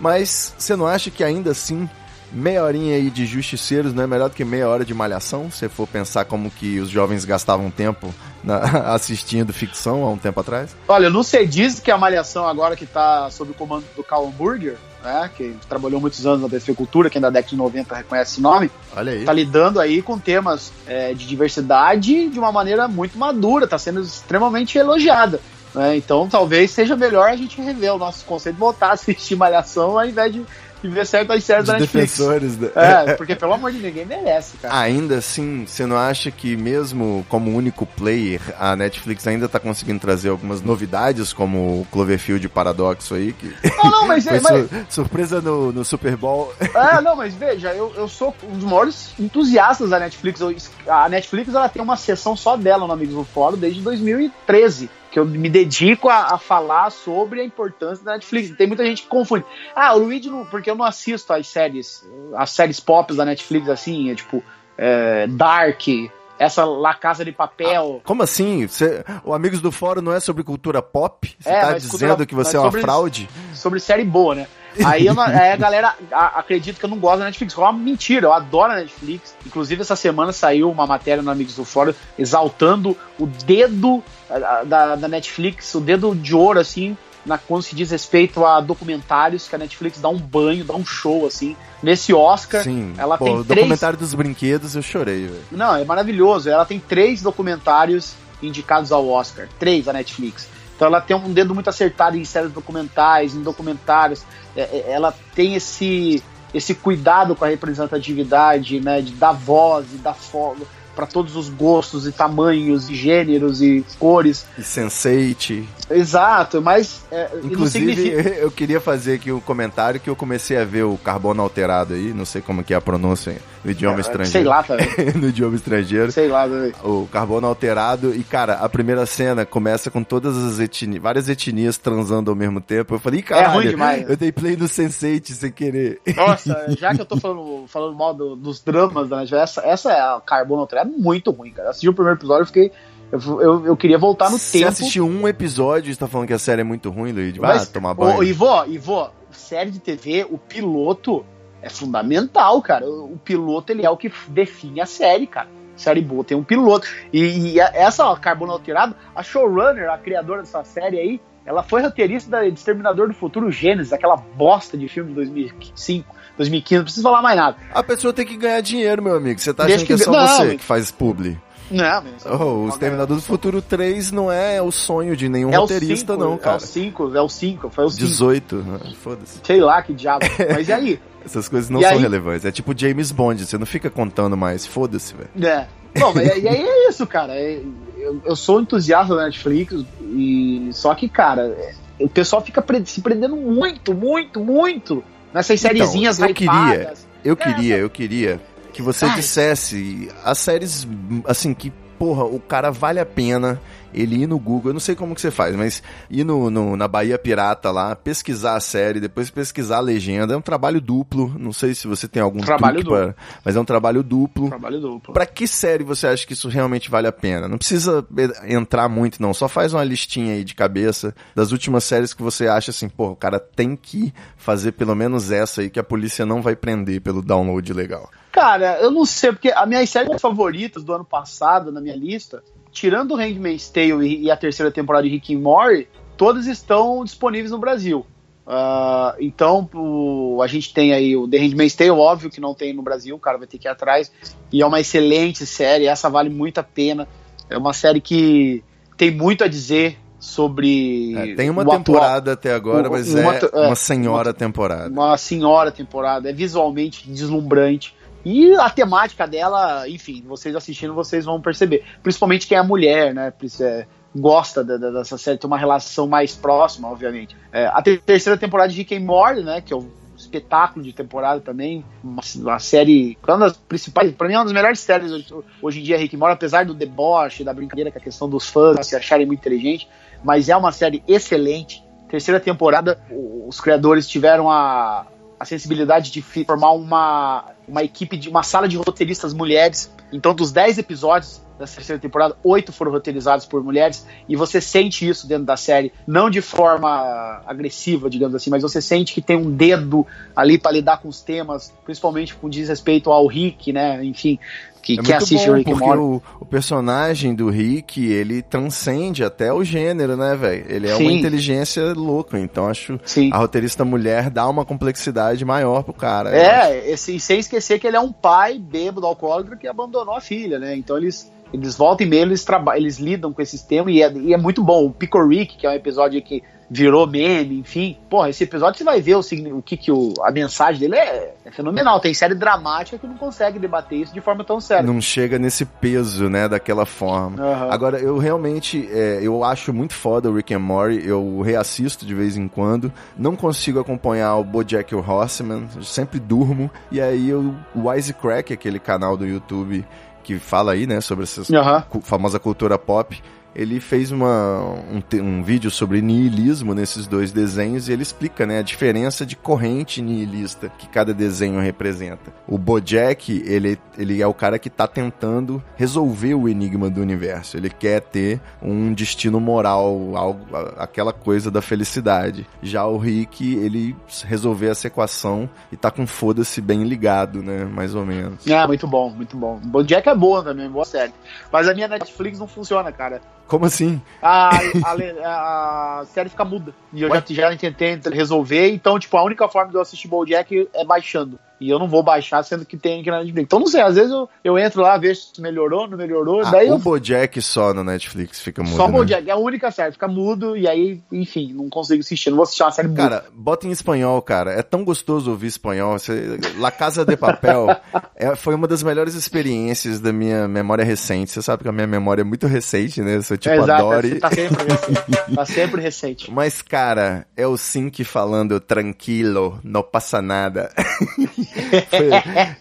Mas você não acha que ainda assim, meia horinha aí de Justiceiros não é melhor do que meia hora de Malhação? Se for pensar como que os jovens gastavam tempo na- assistindo ficção há um tempo atrás? Olha, não sei, diz que a Malhação agora que tá sob o comando do Carl Hamburger, né, que trabalhou muitos anos na TV Cultura, quem da década de 90 reconhece esse nome, Olha aí. tá lidando aí com temas é, de diversidade de uma maneira muito madura, tá sendo extremamente elogiada. né? Então talvez seja melhor a gente rever o nosso conceito voltar a assistir Malhação ao invés de, de ver certas séries de da Netflix. defensores. né? É, porque pelo amor de ninguém merece, cara. Ainda assim, você não acha que mesmo como único player, a Netflix ainda tá conseguindo trazer algumas novidades, como o Cloverfield Paradoxo aí, que Não, não, mas, foi mas, sur- surpresa no, no Super Bowl. É, não, mas veja, eu, eu sou um dos maiores entusiastas da Netflix. Eu- a Netflix ela tem uma sessão só dela no Amigos do Fórum desde 2013. Que eu me dedico a, a falar sobre a importância da Netflix. Tem muita gente que confunde. Ah, o Luigi, não, porque eu não assisto as séries, as séries pop da Netflix, assim, é tipo é, Dark, essa La Casa de Papel. Como assim? Você- o Amigos do Fórum não é sobre cultura pop? Você É, tá mas dizendo cultura- que você mas é uma sobre- fraude? sobre série boa, né? Aí, eu aí a galera acredita que eu não gosto da Netflix. É uma mentira, eu adoro a Netflix. Inclusive, essa semana saiu uma matéria no Amigos do Fórum exaltando o dedo ah, da, da Netflix, o dedo de ouro, assim, na, quando se diz respeito a documentários, que a Netflix dá um banho, dá um show, assim. Nesse Oscar, Sim. ela Pô, tem o três documentário dos brinquedos eu chorei, velho. não, é maravilhoso. Ela tem três documentários indicados ao Oscar. Três, a Netflix. Então ela tem um dedo muito acertado em séries documentais, em documentários. É, é, ela tem esse, esse cuidado com a representatividade, né? De dar voz e dar fogo para todos os gostos e tamanhos e gêneros e cores. E Sense8. Exato, mas é, Inclusive, significa... eu queria fazer aqui um comentário que eu comecei a ver o carbono alterado aí, não sei como que é a pronúncia no idioma estrangeiro. Sei lá, também. no idioma estrangeiro. Sei lá, também. O carbono alterado, e cara, a primeira cena começa com todas as etnias, várias etnias transando ao mesmo tempo. Eu falei, caralho, É ruim demais. eu dei play no Sense8 sem querer. Nossa, já que eu tô falando, falando mal do- dos dramas da Netflix, essa, essa é a Carbono Alterado muito ruim, cara. Assisti o primeiro episódio e fiquei. Eu, eu, eu queria voltar no Você tempo. assistiu um episódio e você tá falando que a série é muito ruim, Luigi? Vai mas, tomar banho. Ô, Ivô, Ivô, série de TV, o piloto é fundamental, cara. O, o piloto ele é o que define a série, cara. Série boa tem um piloto. E, e a- essa ó, Carbono Alterado, a showrunner, a criadora dessa série aí, ela foi roteirista da Exterminador do Futuro Gênesis, aquela bosta de filme de 2005, 2015, não preciso falar mais nada. A pessoa tem que ganhar dinheiro, meu amigo. Você tá achando que é que- só não, você mas- que faz publi. Não, mas- Oh, o Exterminador do Futuro 3 não é o sonho de nenhum É roteirista, cinco, não, É cara. o 5, é o 5, foi o 5. 18, né? foda-se. Sei lá que diabo. Mas e aí? Essas coisas não E são aí? relevantes. É tipo James Bond, você não fica contando mais. Foda-se, velho. É. Bom, mas e aí é isso, cara. É- Eu, eu sou entusiasta da Netflix, e só que, cara, é- o pessoal fica se prendendo muito, muito, muito nessas sériezinhas Então, eu queria, eu É, queria, eu queria que você Ai. dissesse as séries, assim, que, porra, o cara vale a pena ele ir no Google, eu não sei como que você faz, mas ir no, no- na Bahia Pirata lá, pesquisar a série, depois pesquisar a legenda, é um trabalho duplo, não sei se você tem algum Trabalho truque para, mas é um trabalho duplo. Trabalho duplo. Pra que série você acha que isso realmente vale a pena? Não precisa eh, entrar muito, não. Só faz uma listinha aí de cabeça das últimas séries que você acha assim, pô, o cara tem que fazer pelo menos essa aí que a polícia não vai prender pelo download legal. Cara, eu não sei, porque as minhas séries favoritas do ano passado na minha lista, tirando o Handmaid's Tale e, e a terceira temporada de Rick and Morty, todas estão disponíveis no Brasil. Ah, então, o- a gente tem aí o The Handmaid's Tale, óbvio que não tem no Brasil, o cara vai ter que ir atrás. E é uma excelente série, essa vale muito a pena. É uma série que tem muito a dizer sobre. É, tem uma o atual- temporada até agora, o- mas uma é é, uma senhora temporada. uma senhora temporada, é visualmente deslumbrante. E a temática dela, enfim, vocês assistindo, vocês vão perceber. Principalmente quem é mulher, né? é, gosta dessa série, tem uma relação mais próxima, obviamente. É, a ter- terceira temporada de Rick and Morty, né? Que é um espetáculo de temporada também. Uma, uma série. Uma das principais. Pra mim, é uma das melhores séries hoje, hoje em dia, Rick and Morty, apesar do deboche, da brincadeira com a questão dos fãs se acharem muito inteligente. Mas é uma série excelente. Terceira temporada, os criadores tiveram a, a sensibilidade de formar uma, uma equipe de uma sala de roteiristas mulheres. Então, dos 10 episódios dessa terceira temporada, oito foram roteirizados por mulheres, e você sente isso dentro da série, não de forma agressiva, digamos assim, mas você sente que tem um dedo ali para lidar com os temas, principalmente com diz respeito ao Rick, né? Enfim, que, É que muito assiste bom, o Rick porque o, o personagem do Rick, ele transcende até o gênero, né, velho? Ele é uma Sim. inteligência louca, então acho Sim. a roteirista mulher dá uma complexidade maior pro cara. É, esse, e sem esquecer que ele é um pai bêbado alcoólatra que abandonou a filha, né? Então eles, eles voltam e meio, eles, eles lidam com esses temas e é, e é muito bom. O Pico Rick, que é um episódio que virou meme, enfim. Porra, esse episódio você vai ver o, o que, que o, a mensagem dele é, é fenomenal. Tem série dramática que não consegue debater isso de forma tão séria. Não chega nesse peso, né, daquela forma. Aham. Agora, eu realmente, é, eu acho muito foda o Rick and Morty, eu reassisto de vez em quando, não consigo acompanhar o BoJack Horseman, eu sempre durmo, e aí eu, o Wisecrack, aquele canal do YouTube que fala aí, né, sobre essa cu- famosa cultura pop, ele fez uma, um, um vídeo sobre niilismo nesses dois desenhos e ele explica, né, a diferença de corrente nihilista que cada desenho representa. O Bojack, ele, ele é o cara que tá tentando resolver o enigma do universo. Ele quer ter um destino moral, algo, aquela coisa da felicidade. Já o Rick, ele resolveu essa equação e tá com foda-se bem ligado, né, mais ou menos. É, muito bom, muito bom. Bojack é boa também, boa série. Mas a minha Netflix não funciona, cara. Como assim? A, a, a série fica muda. E eu já, já tentei resolver, então, tipo, a única forma de eu assistir Bojack é baixando. E eu não vou baixar, sendo que tem aqui na Netflix. Então, não sei, às vezes eu, eu entro lá, vejo se melhorou, não melhorou, Ah, daí o eu Bojack só na Netflix fica mudo, Só né? Bojack, é a única série, fica mudo, e aí, enfim, não consigo assistir, não vou assistir uma série muda. Cara, bota em espanhol, cara. É tão gostoso ouvir espanhol. Você... La Casa de Papel é- foi uma das melhores experiências da minha memória recente. Você sabe que a minha memória é muito recente, né? Eu sou tipo Exato, Adore. tá sempre recente. tá sempre recente. Mas, cara, é o Sink falando tranquilo, não passa nada.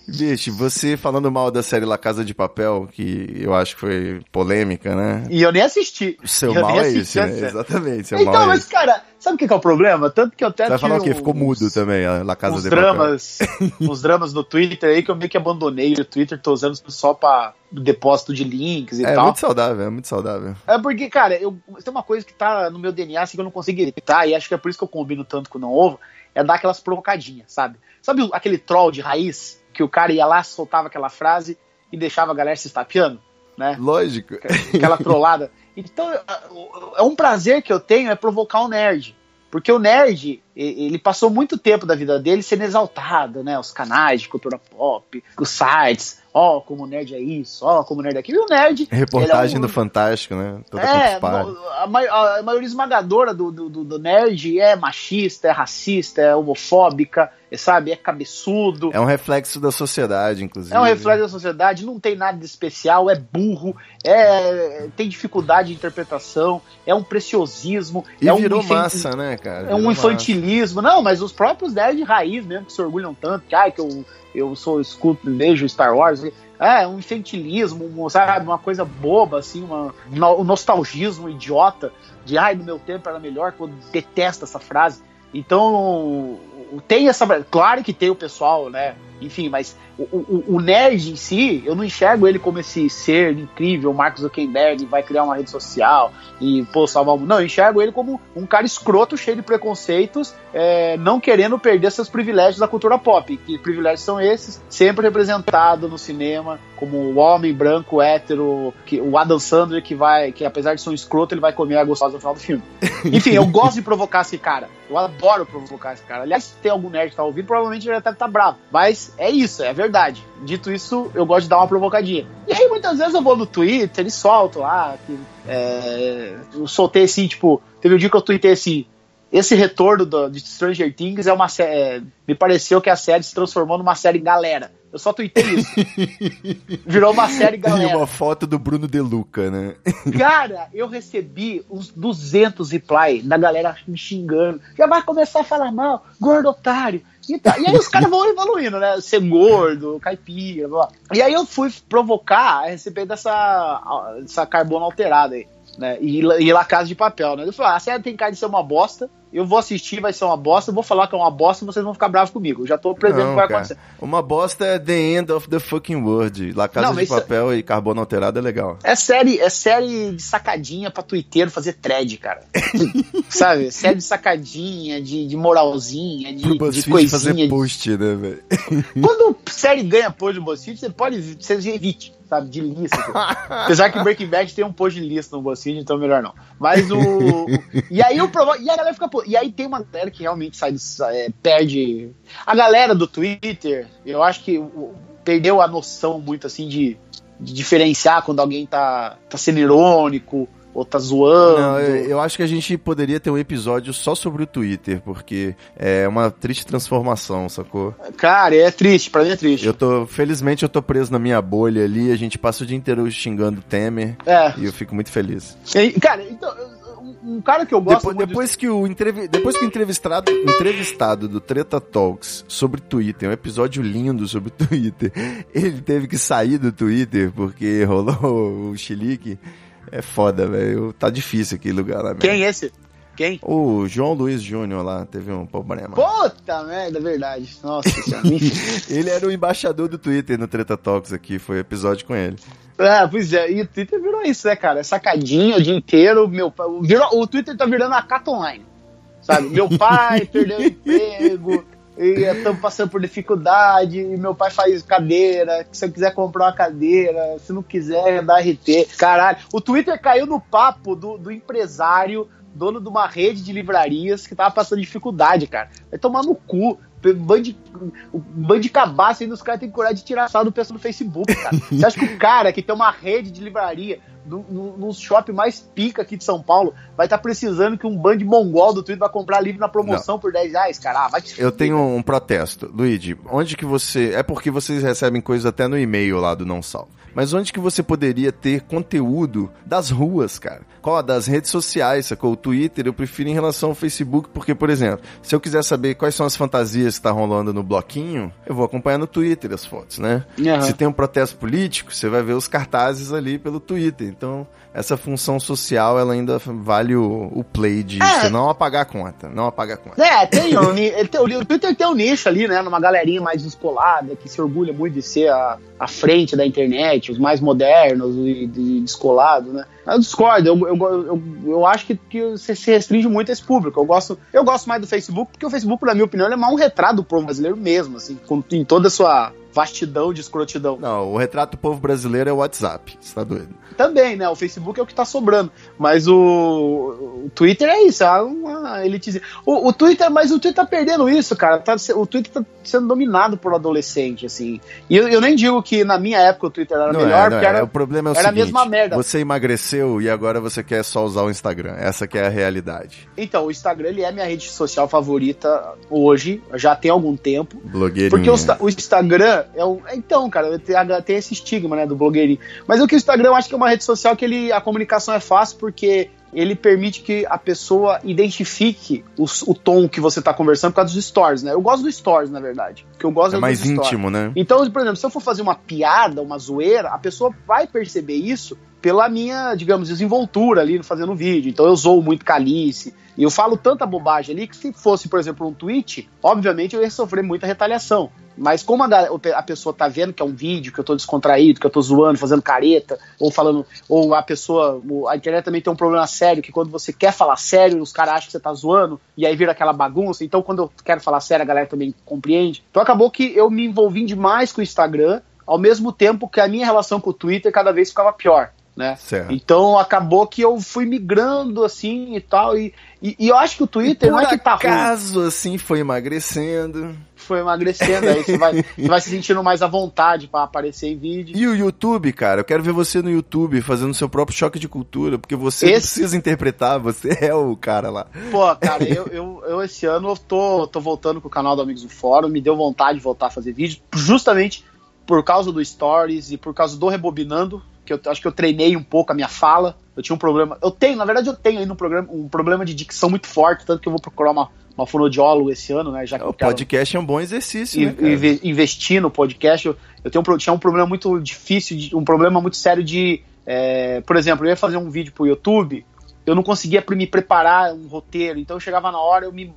Bicho, você falando mal da série La Casa de Papel, que eu acho que foi polêmica, né? E eu nem assisti. O seu eu mal é esse, a né? Exatamente, seu Então, mal é mas, esse. cara, sabe o que que é o problema? Tanto que eu até Você vai falar o quê? Ficou mudo também, a La Casa de Papel. dramas, uns dramas no Twitter aí que eu meio que abandonei o Twitter, tô usando só pra depósito de links e É tal. muito saudável, é muito saudável. É porque, cara, eu, tem uma coisa que tá no meu DNA assim, que eu não consigo evitar, e acho que é por isso que eu combino tanto com o não ovo, é dar aquelas provocadinhas, sabe? Sabe aquele troll de raiz, que o cara ia lá, soltava aquela frase e deixava a galera se estapeando, né? Lógico. Aquela trollada. Então, é um prazer que eu tenho é provocar o nerd. Porque o nerd, ele passou muito tempo da vida dele sendo exaltado, né? Os canais de cultura pop, os sites, ó, como o nerd é isso, ó, como o nerd é aquilo. E o nerd. Reportagem ele é um- do Fantástico, né? Toda é, a, a maioria esmagadora do, do, do- nerd é machista, é racista, é homofóbica, é, sabe? É cabeçudo. É um reflexo da sociedade, inclusive. É um reflexo da sociedade, não tem nada de especial, é burro, é, tem dificuldade de interpretação, é um preciosismo. E é um virou infan- massa, né, cara? É um Virou infantilismo. Não, mas os próprios nerds de raiz mesmo, que se orgulham tanto, que, ai, que eu, eu sou escuto, vejo Star Wars. É, um infantilismo, sabe, uma coisa boba, assim, uma, um nostalgismo idiota, de ai, no meu tempo era melhor, que eu detesto essa frase. Então, tem essa. Claro que tem o pessoal, né? Enfim, mas o, o, o nerd em si, eu não enxergo ele como esse ser incrível, Marcos Zuckerberg, vai criar uma rede social e, pô, salvar o mundo. Não, eu enxergo ele como um cara escroto, cheio de preconceitos, é, não querendo perder seus privilégios da cultura pop. Que privilégios são esses? Sempre representado no cinema como o homem branco, hétero, que, o Adam Sandler, que vai, que apesar de ser um escroto, ele vai comer a gostosa no final do filme. Enfim, eu gosto de provocar esse cara. Eu adoro provocar esse cara. Aliás, se tem algum nerd que tá ouvindo, provavelmente ele já deve estar bravo. Mas é isso, é verdade. Dito isso, eu gosto de dar uma provocadinha. E aí, muitas vezes eu vou no Twitter e solto lá. Que, é, eu soltei assim, tipo, teve um dia que eu tuitei assim. Esse retorno do, de Stranger Things é uma série. me pareceu que a série se transformou numa série galera. Eu só tuitei isso. Virou uma série E galera. uma foto do Bruno De Luca, né? Cara, eu recebi uns 200 reply da galera me xingando. Já vai começar a falar mal, gordo otário. E, tá. e aí os caras vão evoluindo, né? Ser gordo, caipira, blá. E aí eu fui provocar a receber dessa, dessa carbono alterada aí. Né? E, e La Casa de Papel, né? Eu falei, ah, a série tem cara de ser uma bosta, eu vou assistir, vai ser uma bosta, eu vou falar que é uma bosta e vocês vão ficar bravos comigo. Eu já tô prevendo o que vai acontecer. Uma bosta é The End of the Fucking World. La Casa Não, de Papel e Carbono Alterado é legal. É série, é série de sacadinha pra twitteiro fazer thread, cara. Sabe? Série de sacadinha, de, de moralzinha, de, Pro de coisinha. fazer post, né, velho? Quando série ganha post no BuzzFeed, você pode você evite, sabe? De lista. Apesar que Breaking Bad tem um post de lista no BuzzFeed, então melhor não. Mas o. e aí provo... E a galera fica. E aí tem uma galera que realmente sai, é, perde. A galera do Twitter, eu acho que o- perdeu a noção muito assim de, de diferenciar quando alguém tá, tá sendo irônico ou tá zoando. Não, eu, eu acho que a gente poderia ter um episódio só sobre o Twitter, porque é uma triste transformação, sacou? Cara, é triste, pra mim é triste. Eu tô, felizmente eu tô preso na minha bolha ali, a gente passa o dia inteiro xingando o Temer É. e eu fico muito feliz. E, Cara, então, um- cara que eu gosto Depois, muito depois que o entrevi- depois que o entrevistado, entrevistado do Treta Talks sobre Twitter, um episódio lindo sobre Twitter, ele teve que sair do Twitter porque rolou o chilique. É foda, velho. Tá difícil aquele lugar lá mesmo. Quem é esse? Quem? O João Luiz Júnior lá teve um problema. Puta merda, é verdade. Nossa senhora. enfim. Ele era o embaixador do Twitter no Treta Talks aqui, foi episódio com ele. É, pois é, e o Twitter virou isso, né, cara? É sacadinha o dia inteiro. Meu, pai- virou, o Twitter tá virando a Cat Online. Sabe? Meu pai perdeu o emprego, e estamos passando por dificuldade, e meu pai faz cadeira. Se eu quiser comprar uma cadeira, se não quiser, dá RT. Caralho, o Twitter caiu no papo do, do empresário, dono de uma rede de livrarias que tava passando dificuldade, cara. Vai tomar no cu. Um bando de, um bando de cabaço ainda os caras têm coragem de tirar sal do pessoal no Facebook, cara. Você acha que o cara que tem uma rede de livraria no, no, no shopping mais pica aqui de São Paulo vai estar precisando que um bando de mongol do Twitter vai comprar livro na promoção por 10 reais, cara? Ah, vai te Eu tenho um protesto. Luigi, onde que você. É porque vocês recebem coisas até no e-mail lá do Não Salvo. Mas onde que você poderia ter conteúdo das ruas, cara? Qual? Das redes sociais, sacou? O Twitter eu prefiro em relação ao Facebook, porque, por exemplo, se eu quiser saber quais são as fantasias que tá rolando no bloquinho, eu vou acompanhar no Twitter as fotos, né? Aham. Se tem um protesto político, você vai ver os cartazes ali pelo Twitter. Então, essa função social, ela ainda vale o, o play de É. não apagar a conta. Não apagar a conta. É, tem ele tem, o Twitter tem um nicho ali, né? Numa galerinha mais descolada, que se orgulha muito de ser a, a frente da internet, os mais modernos e de, descolados, né? Eu discordo, eu, eu, eu, eu acho que, que você se restringe muito a esse público. Eu gosto, eu gosto mais do Facebook, porque o Facebook, na minha opinião, é mais um retrato do povo brasileiro mesmo, assim, com, em toda a sua vastidão de escrotidão. Não, o retrato do povo brasileiro é o WhatsApp. Você tá doido? Também, né? O Facebook é o que tá sobrando. Mas o, o Twitter é isso, é uma elitezinha. O, o Twitter, mas o Twitter tá perdendo isso, cara. Tá, o Twitter tá sendo dominado por adolescente, assim. E eu, eu nem digo que na minha época o Twitter era não melhor, é, porque é. era. O problema é o era a seguinte, mesma merda. Você emagreceu e agora você quer só usar o Instagram. Essa que é a realidade. Então, o Instagram ele é minha rede social favorita hoje, já tem algum tempo. Blogueirinho. Porque o, o Instagram é o. Então, cara, tem, tem esse estigma, né, do blogueirinho. Mas o que o Instagram eu acho que é uma rede social que ele, a comunicação é fácil porque ele permite que a pessoa identifique o, o tom que você tá conversando por causa dos stories, né? Eu gosto dos stories, na verdade. Que eu gosto É é mais íntimo, né? Então, por exemplo, se eu for fazer uma piada, uma zoeira, a pessoa vai perceber isso pela minha, digamos, desenvoltura ali fazendo vídeo. Então eu zoo muito calice. E eu falo tanta bobagem ali que se fosse, por exemplo, um tweet, obviamente eu ia sofrer muita retaliação. Mas como a, a pessoa tá vendo que é um vídeo, que eu tô descontraído, que eu tô zoando, fazendo careta, ou falando, ou a pessoa, a internet também tem um problema sério, que quando você quer falar sério, os caras acham que você tá zoando, e aí vira aquela bagunça. Então quando eu quero falar sério, a galera também compreende. Então acabou que eu me envolvi demais com o Instagram, ao mesmo tempo que a minha relação com o Twitter cada vez ficava pior. Né? Certo. Então acabou que eu fui migrando assim e tal. E, e, e eu acho que o Twitter não é que tá ruim acaso, assim, foi emagrecendo. foi emagrecendo, aí você vai, você vai se sentindo mais à vontade pra aparecer em vídeo. E o YouTube, cara? Eu quero ver você no YouTube fazendo seu próprio choque de cultura, porque você Esse- precisa interpretar, você é o cara lá. Pô, cara, eu, eu, eu esse ano eu tô, tô voltando com o canal do Amigos do Fórum, me deu vontade de voltar a fazer vídeo, justamente por causa do Stories e por causa do Rebobinando, que eu acho que eu treinei um pouco a minha fala. Eu tinha um problema. Eu tenho, na verdade, eu tenho ainda um, programa, um problema de dicção muito forte, tanto que eu vou procurar uma, uma fonoaudióloga esse ano, né? Já que O eu quero podcast é um bom exercício, e- né, inve- investir no podcast. Eu, eu tenho um, tinha um problema muito difícil, de- um problema muito sério de. é, por exemplo, eu ia fazer um vídeo pro YouTube, eu não conseguia me preparar um roteiro, então eu chegava na hora, eu me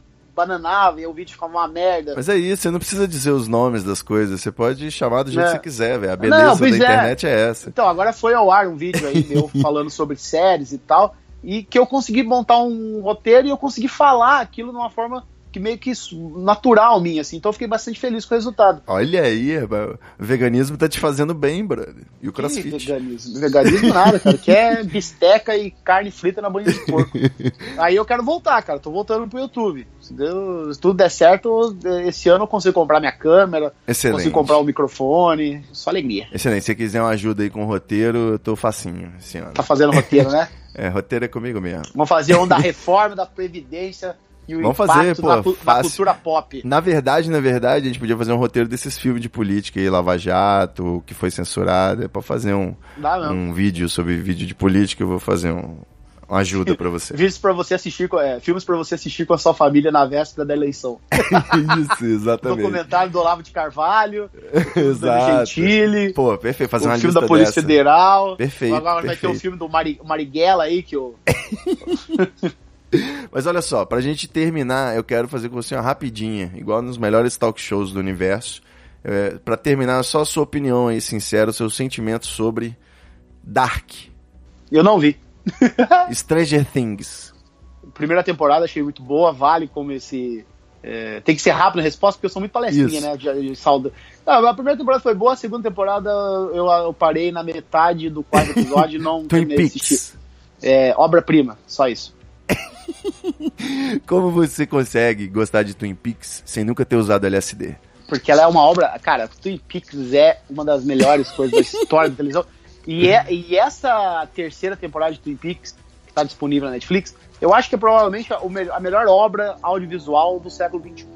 bananava e o vídeo ficava uma merda. Mas é isso, você não precisa dizer os nomes das coisas, você pode chamar do jeito É. que você quiser, velho. A beleza Não, da é. internet é essa. Então, agora foi ao ar um vídeo aí meu falando sobre séries e tal, e que eu consegui montar um roteiro e eu consegui falar aquilo de uma forma que meio que natural minha, assim. Então eu fiquei bastante feliz com o resultado. Olha aí, rapaz, o veganismo tá te fazendo bem, brother. E o Que crossfit. veganismo? Veganismo nada, cara. Que é bisteca e carne frita na banha de porco. Aí eu quero voltar, cara. Tô voltando pro YouTube. Se, Deus- se tudo der certo, esse ano eu consigo comprar minha câmera, Excelente. consigo comprar o microfone. Só alegria. Excelente. Se você quiser uma ajuda aí com o roteiro, eu tô facinho esse ano. Tá fazendo roteiro, né? É, roteiro é comigo mesmo. Vamos fazer um da reforma da Previdência e o Vamos fazer, pô, na, na cultura pop. Na verdade, na verdade, a gente podia fazer um roteiro desses filmes de política aí, Lava Jato, que foi censurado. É pra fazer um, Dá um vídeo sobre vídeo de política, eu vou fazer um, uma ajuda pra você. Vídeos pra você assistir, é, filmes pra você assistir com a sua família na véspera da eleição. Isso, exatamente. Documentário do Olavo de Carvalho, do Exato. Gentili, Pô, perfeito, fazer uma filme da Polícia dessa. Federal. Perfeito, Agora vai ter perfeito. o filme do Mari, Marighella aí, que o. Mas olha só, pra gente terminar, eu quero fazer com você uma rapidinha, igual nos melhores talk shows do universo. É, para terminar, só a sua opinião aí, sincera, o seu sentimento sobre Dark, Eu não vi. Stranger Things. Primeira temporada achei muito boa, vale como esse. é, tem que ser rápido na resposta, porque eu sou muito palestrinha, Isso. né? De, de saldo. Não, a primeira temporada foi boa, a segunda temporada eu, eu parei na metade do quarto episódio e não terminei de assistir. É, obra-prima, só isso. Como você consegue gostar de Twin Peaks sem nunca ter usado LSD? Porque ela é uma obra. Cara, Twin Peaks é uma das melhores coisas da história da televisão. E, é, e essa terceira temporada de Twin Peaks, que está disponível na Netflix, eu acho que é provavelmente a, melhor obra audiovisual do século XXI.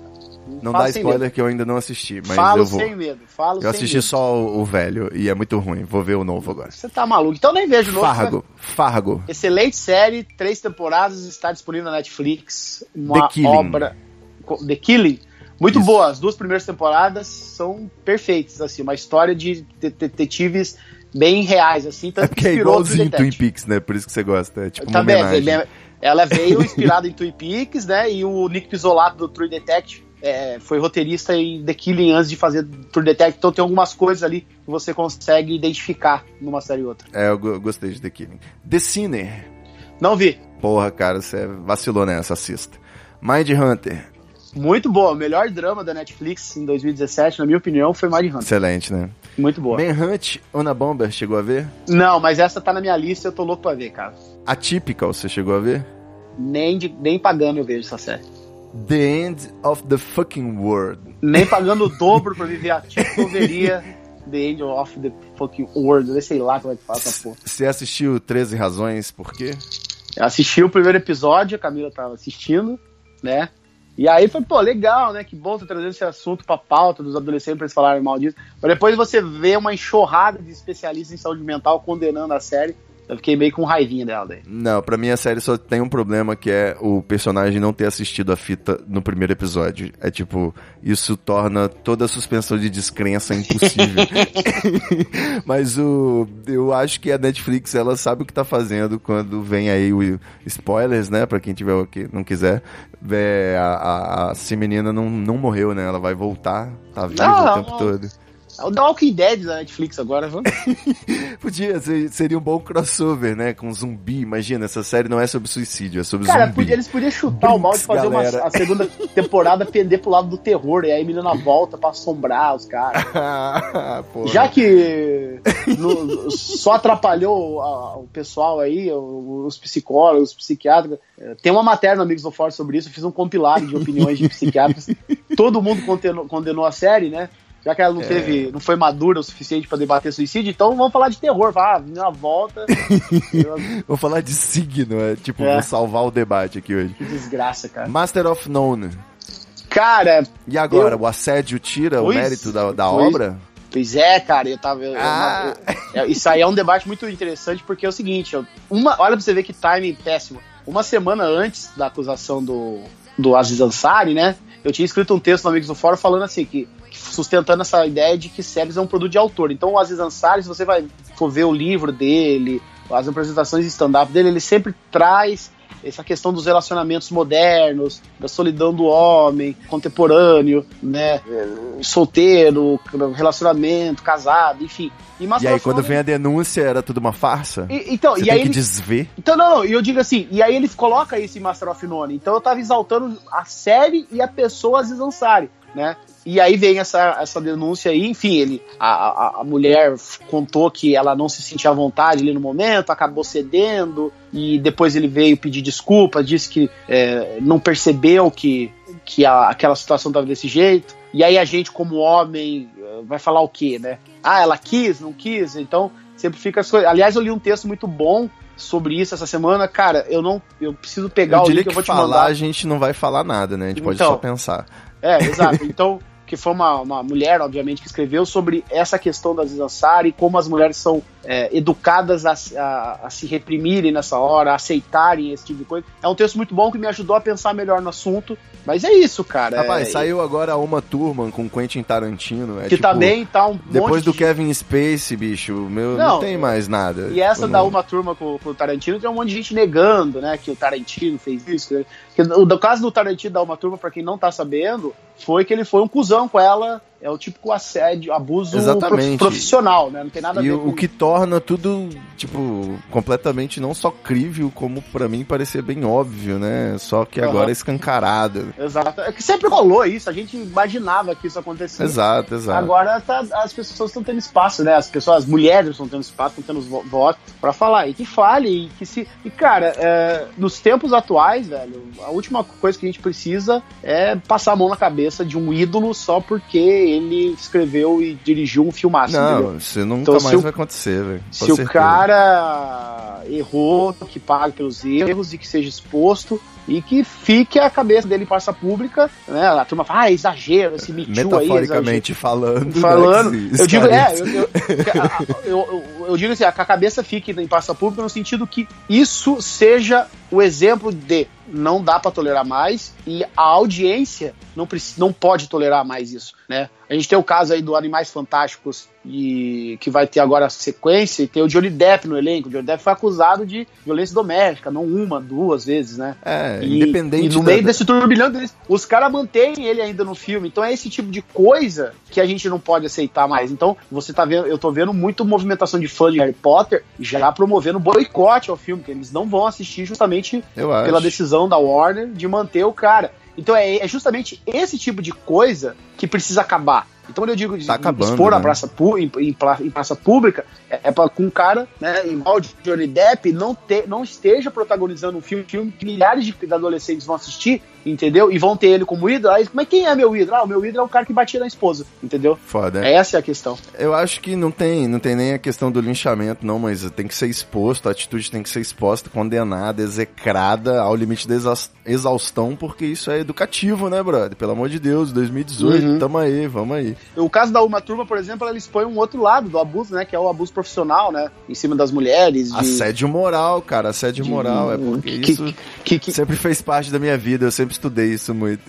Não Falo dá spoiler medo. que eu ainda não assisti, mas Falo eu vou. sem medo. Falo Eu assisti medo. só o, o velho e é muito ruim. Vou ver o novo agora. Você tá maluco. Então nem vejo o novo. Fargo. Fargo. Excelente série, três temporadas, está disponível na Netflix. Uma The Killing. obra. The Killing. Muito Isso. boa. As duas primeiras temporadas são perfeitas, assim, uma história de de- detetives bem reais, assim, tanto É porque é igualzinho Twin. Peaks, né? Por isso que você gosta. É tipo uma Também, homenagem. ele- ela veio inspirada em Twin Peaks, né? E o Nick Pizzolato do True Detective é, foi roteirista em The Killing antes de fazer True Detective, então tem algumas coisas ali que você consegue identificar numa série e outra. É, eu go- gostei de The Killing. The Sinner. Não vi. Porra, cara, você vacilou nessa, assista. Mind Hunter. Muito boa. O melhor drama da Netflix em 2017, na minha opinião, foi Mind Hunter. Excelente, né? Muito boa. Manhunt, Ana Bomber, chegou a ver? Não, mas essa tá na minha lista, eu tô louco pra ver, cara. Atypical, você chegou a ver? Nem, de- nem pagando eu vejo essa série. The End of the Fucking World. Nem pagando o dobro pra viver a veria The Angel of the Fucking World. Eu nem sei lá como é que fala essa porra. Você assistiu 13 Razões por quê? Eu assisti o primeiro episódio, a Camila tava assistindo, né? E aí foi, pô, legal, né? Que bom você trazendo esse assunto pra pauta dos adolescentes pra eles falarem mal disso. Mas depois você vê uma enxurrada de especialistas em saúde mental condenando a série. Eu fiquei meio com raivinha dela daí. Não, pra mim a série só tem um problema que é o personagem não ter assistido a fita no primeiro episódio. É tipo, isso torna toda a suspensão de descrença impossível. Mas o eu acho que a Netflix ela sabe o que tá fazendo quando vem aí o spoilers, né, Pra quem tiver aqui não quiser. É, a, a, a essa menina não, não morreu, né? Ela vai voltar, tá viva Não, o tempo não. todo. É o The Walking Dead da Netflix agora, viu? Podia, ser- seria um bom crossover, né? Com zumbi. Imagina, essa série não é sobre suicídio, é sobre Cara, zumbi. podia- eles podiam chutar o balde e fazer uma, a segunda temporada pender pro lado do terror. E aí a menina volta pra assombrar os caras. Porra. Já que no- só atrapalhou a- o pessoal aí, os psicólogos, os psiquiatras, eh, tem uma matéria no Amigos do Forte sobre isso, eu fiz um compilado de opiniões de psiquiatras. Todo mundo condenou, condenou a série, né? Já que ela não É. teve, não foi madura o suficiente pra debater suicídio, então vamos falar de terror, vá, na volta. Vou falar de signo, é tipo, É. vou salvar o debate aqui hoje. que desgraça, cara. Master of None. Cara, E agora, Eu- o assédio tira Pois- o mérito da, da pois- obra? Pois é, cara, eu tava. eu- Ah. eu- eu- isso aí é um debate muito interessante, porque é o seguinte, uma, olha pra você ver que timing péssimo. Uma semana antes da acusação do, do Aziz Ansari, né? Eu tinha escrito um texto no Amigos do Fórum falando assim, que, sustentando essa ideia de que séries é um produto de autor. Então o Aziz Ansari, se você vai for ver o livro dele, as apresentações de stand-up dele, ele sempre traz essa questão dos relacionamentos modernos, da solidão do homem, contemporâneo, né? Solteiro, relacionamento, casado, enfim. E Master aí, quando vem a denúncia, era tudo uma farsa? E- então, Você e tem aí que ele, desver? então, não, não, e eu digo assim, e aí ele coloca isso em Master of None. Então eu tava exaltando a série e a pessoa Aziz Ansari, né? E aí vem essa, essa denúncia aí, enfim, ele, a, a, a mulher contou que ela não se sentia à vontade ali no momento, acabou cedendo, e depois ele veio pedir desculpa, disse que é, não percebeu que, que a- aquela situação tava desse jeito. E aí a gente, como homem, vai falar o quê, né? Ah, ela quis, não quis, então sempre fica as coisas. Aliás, eu li um texto muito bom sobre isso essa semana. Cara, eu não. Eu preciso pegar Eu o link, eu que vou te falar mandar. a gente não vai falar nada, né? A gente pode Então. só pensar. É, exato. Então, que foi uma, uma mulher, obviamente, que escreveu sobre essa questão da Zizansara e como as mulheres são é, educadas a, a, a, se reprimirem nessa hora, a aceitarem esse tipo de coisa. É um texto muito bom que me ajudou a pensar melhor no assunto. Mas é isso, cara. Rapaz, é, saiu agora uma turma com Quentin Tarantino. É que tipo, também tá um Depois do de... Kevin Space, bicho, meu, não, Não, tem mais nada. E essa Tipo, da não- uma turma com, com o Tarantino tem um monte de gente negando, né? Que o Tarantino fez isso. Que, o caso do Tarantino da uma turma, pra quem não tá sabendo, foi que ele foi um cuzão com ela. É o típico assédio, abuso Exatamente. prof- profissional, né? Não tem nada a E ver o, com o que torna tudo, tipo, completamente não só crível, como pra mim parecia bem óbvio, né? Só que agora é escancarado. Exato. É que sempre rolou isso, a gente imaginava que isso acontecia. Exato, exato. Agora tá- as pessoas estão tendo espaço, né? As pessoas, as mulheres estão tendo espaço, estão tendo vo- voto pra falar. E que fale, e que se. E, cara, é, nos tempos atuais, velho, a última coisa que a gente precisa é passar a mão na cabeça de um ídolo só porque ele escreveu e dirigiu um filmaço. entendeu? Não, isso nunca Então, mais o- vai acontecer, velho. Se o certeza. cara errou, que pague pelos erros e que seja exposto e que fique a cabeça dele em praça pública, né? A turma fala, ah, exagero, esse Me Too aí, exagero. Metaforicamente falando. Falando, né, eu digo, é, eu, eu, eu, eu- digo assim, a cabeça fique em praça pública no sentido que isso seja o exemplo de não dá pra tolerar mais e a audiência não, não pode tolerar mais isso, né? A gente tem o caso aí do Animais Fantásticos e que vai ter agora a sequência e tem o Johnny Depp no elenco. O Johnny Depp foi acusado de violência doméstica, não uma, duas vezes, né? É, E- independente E no da- meio desse turbilhão deles, os caras mantêm ele ainda no filme. Então é esse tipo de coisa que a gente não pode aceitar mais. Então, você tá vendo, eu tô vendo muito movimentação de fã de Harry Potter já promovendo boicote ao filme, que eles não vão assistir justamente pela decisão da Warner de manter o cara. Então é, é justamente esse tipo de coisa que precisa acabar. Então quando eu digo de Tá acabando, expor né? a praça em, em em praça pública, é, é para com um cara, né, igual o Johnny Depp, não, te, não esteja protagonizando um filme, filme que milhares de adolescentes vão assistir, entendeu? E vão ter ele como ídolo. Aí, mas quem é meu ídolo? Ah, o meu ídolo é o cara que batia na esposa, entendeu? Foda. Essa é a questão. Eu acho que não tem, não tem nem a questão do linchamento, não, mas tem que ser exposto, a atitude tem que ser exposta, condenada, execrada ao limite da exa- exaustão, porque isso é educativo, né, brother? Pelo amor de Deus, 2018, Uhum. tamo aí, vamos aí. O caso da Uma Turma, por exemplo, ela expõe um outro lado do abuso, né? Que é o abuso profissional, né? Em cima das mulheres. De, Assédio moral, cara, assédio de- moral, é porque que, isso que- que- sempre fez parte da minha vida, eu sempre estudei isso muito.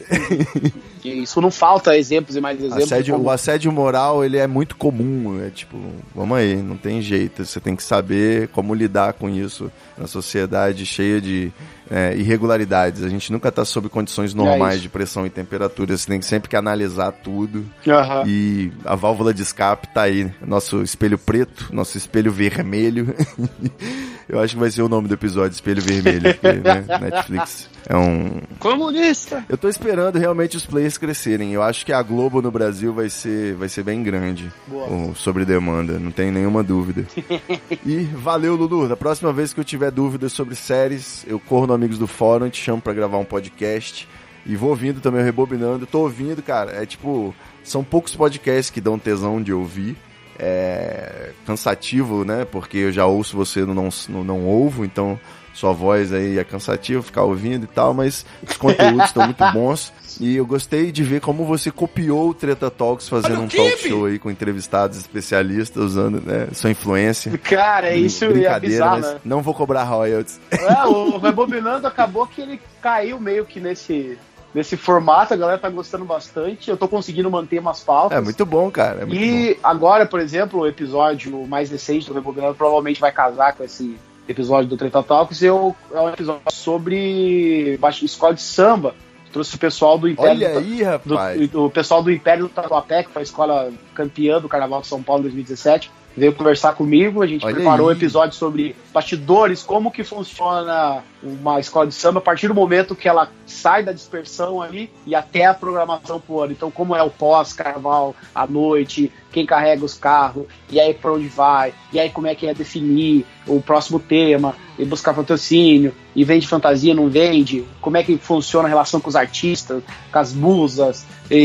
isso não falta exemplos e mais exemplos. Assédio, o assédio moral, ele é muito comum, é tipo, vamos aí, não tem jeito, você tem que saber como lidar com isso na sociedade cheia de é, irregularidades. A gente nunca tá sob condições normais É de pressão e temperatura, você tem sempre que analisar tudo. Aham. E a válvula de escape tá aí, nosso espelho preto, nosso espelho vermelho. Eu acho que vai ser o nome do episódio, espelho vermelho, porque, né, Netflix é um, Comunista! eu tô esperando realmente os players crescerem. Eu acho que a Globo no Brasil vai ser, vai ser bem grande. Boa. O sobre demanda, não tem nenhuma dúvida. e valeu, Lulu. Da próxima vez que eu tiver dúvidas sobre séries, eu corro no Amigos do Fórum, te chamo pra gravar um podcast. E vou ouvindo também, rebobinando. Tô ouvindo, cara. É tipo, são poucos podcasts que dão tesão de ouvir. É cansativo, né? Porque eu já ouço você no não, no não ouvo, então sua voz aí é cansativo ficar ouvindo e tal, mas os conteúdos estão muito bons. E eu gostei de ver como você copiou o Treta Talks fazendo um talk show aí com entrevistados especialistas usando né, sua influência. Cara, é isso é bizarro, mas né? não vou cobrar royalties. É, o Rebobinando acabou que ele caiu meio que nesse, nesse formato, a galera tá gostando bastante. Eu tô conseguindo manter umas pautas. É muito bom, cara. É muito bom. E agora, por exemplo, o episódio mais recente do Rebobinando provavelmente vai casar com esse episódio do Treta Talks. Eu, é um episódio sobre escola de samba. Trouxe o pessoal do Império Olha do- aí, do- rapaz. o pessoal do Império do Tatuapé, que foi a escola campeã do Carnaval de São Paulo em 2017, veio conversar comigo. A gente Olha preparou um aí. episódio sobre bastidores, como que funciona uma escola de samba a partir do momento que ela sai da dispersão ali e até a programação pro ano. Então, como é o pós-carnaval, à noite, quem carrega os carros, e aí pra onde vai, e aí como é que é definir o próximo tema, e buscar patrocínio, e vende fantasia, não vende, como é que funciona a relação com os artistas, com as musas, e,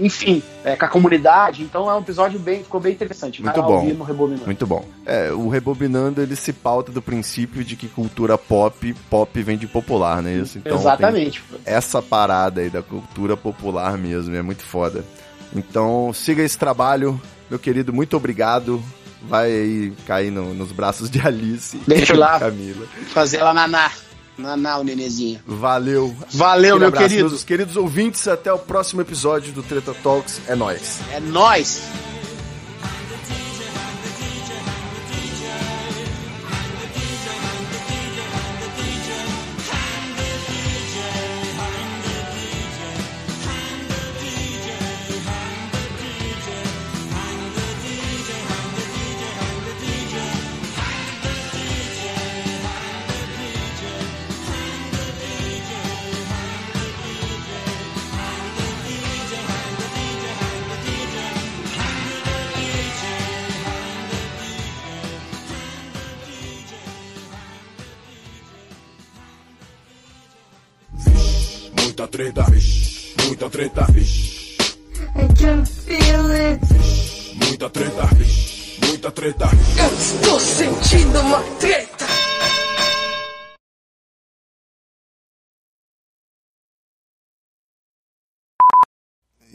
e, enfim, é, com a comunidade. Então é um episódio bem, ficou bem interessante. Muito bom. ouvir no Rebobinando. Muito bom. É, o Rebobinando, ele se pauta do princípio de que cultura pop, pop vem de popular, né? Isso, então, Exatamente. essa parada aí da cultura popular mesmo, é muito foda. Então siga esse trabalho, meu querido, muito obrigado. Vai aí cair no- nos braços de Alice Deixa eu lá. Camila. Fazer ela naná. Naná, o nenezinho. Valeu. Valeu, Aquele meu querido. Meus queridos ouvintes, até o próximo episódio do Treta Talks. É nóis. É nóis.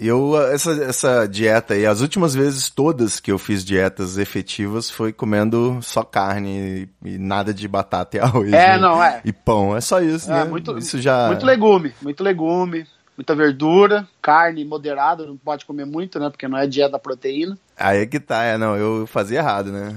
Eu, essa, essa dieta aí, as últimas vezes todas que eu fiz dietas efetivas foi comendo só carne e, e nada de batata e arroz. É, né? não, é. E pão, é só isso, É, né? muito, isso já... muito legume, muito legume, muita verdura, carne moderada, não pode comer muito, né? Porque não é dieta da proteína. Aí é que tá, é, não, eu fazia errado, né?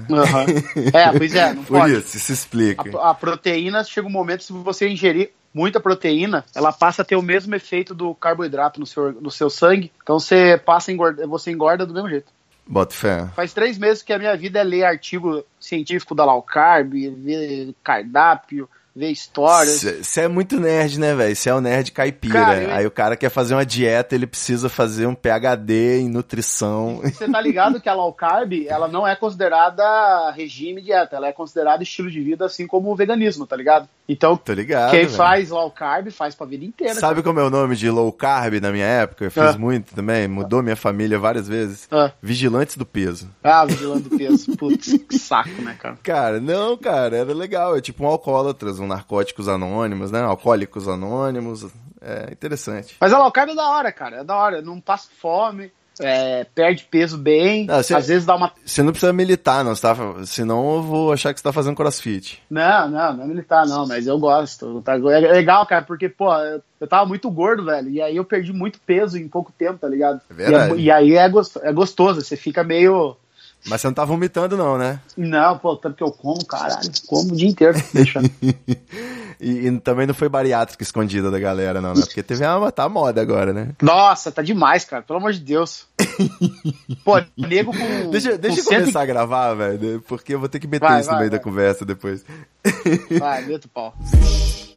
É, pois é, não Por pode. isso, isso explica. A, a proteína, chega um momento, se você ingerir muita proteína, ela passa a ter o mesmo efeito do carboidrato no seu, no seu sangue. Então você passa engorda, você engorda do mesmo jeito. Bota fé. Faz três meses que a minha vida é ler artigo científico da low carb, ver cardápio, ver histórias. Você é muito nerd, né, velho? Você é o nerd caipira. Cara, eu- Aí o cara quer fazer uma dieta, ele precisa fazer um PhD em nutrição. Você tá ligado que a low carb, ela não é considerada regime dieta, ela é considerada estilo de vida, assim como o veganismo, tá ligado? Então, Tô ligado. quem velho. faz low carb faz pra vida inteira. Sabe como é o nome de low carb na minha época? Eu fiz Ah. muito também, mudou minha família várias vezes. Ah. Vigilantes do peso. Ah, vigilando peso. Putz, que saco, né, cara? Cara, não, cara, era legal. É tipo um alcoólatras, um narcóticos anônimos, né? Alcoólicos anônimos. É interessante. Mas a low carb é da hora, cara. É da hora. Não passa fome, é, perde peso bem. Ah, você- Às vezes dá uma. Você não precisa militar, não, tá, senão eu vou achar que você tá fazendo crossfit. Não, não, não é militar, não, mas eu gosto. Tá? É legal, cara, porque, pô, eu, eu tava muito gordo, velho. E aí eu perdi muito peso em pouco tempo, tá ligado? É verdade. E, e aí é, gosto- é gostoso, você fica meio. Mas você não tá vomitando, não, né? Não, pô, tanto que eu como, caralho. Como o dia inteiro. Deixa. E, e também não foi bariátrica escondida da galera, não, né? Porque teve uma, tá moda agora, né? Nossa, tá demais, cara. Pelo amor de Deus. Pô, nego com. Deixa, deixa eu com cento e- começar a gravar, velho, porque eu vou ter que meter Vai, isso no vai, meio da vai. conversa depois. Vai, meta o pau.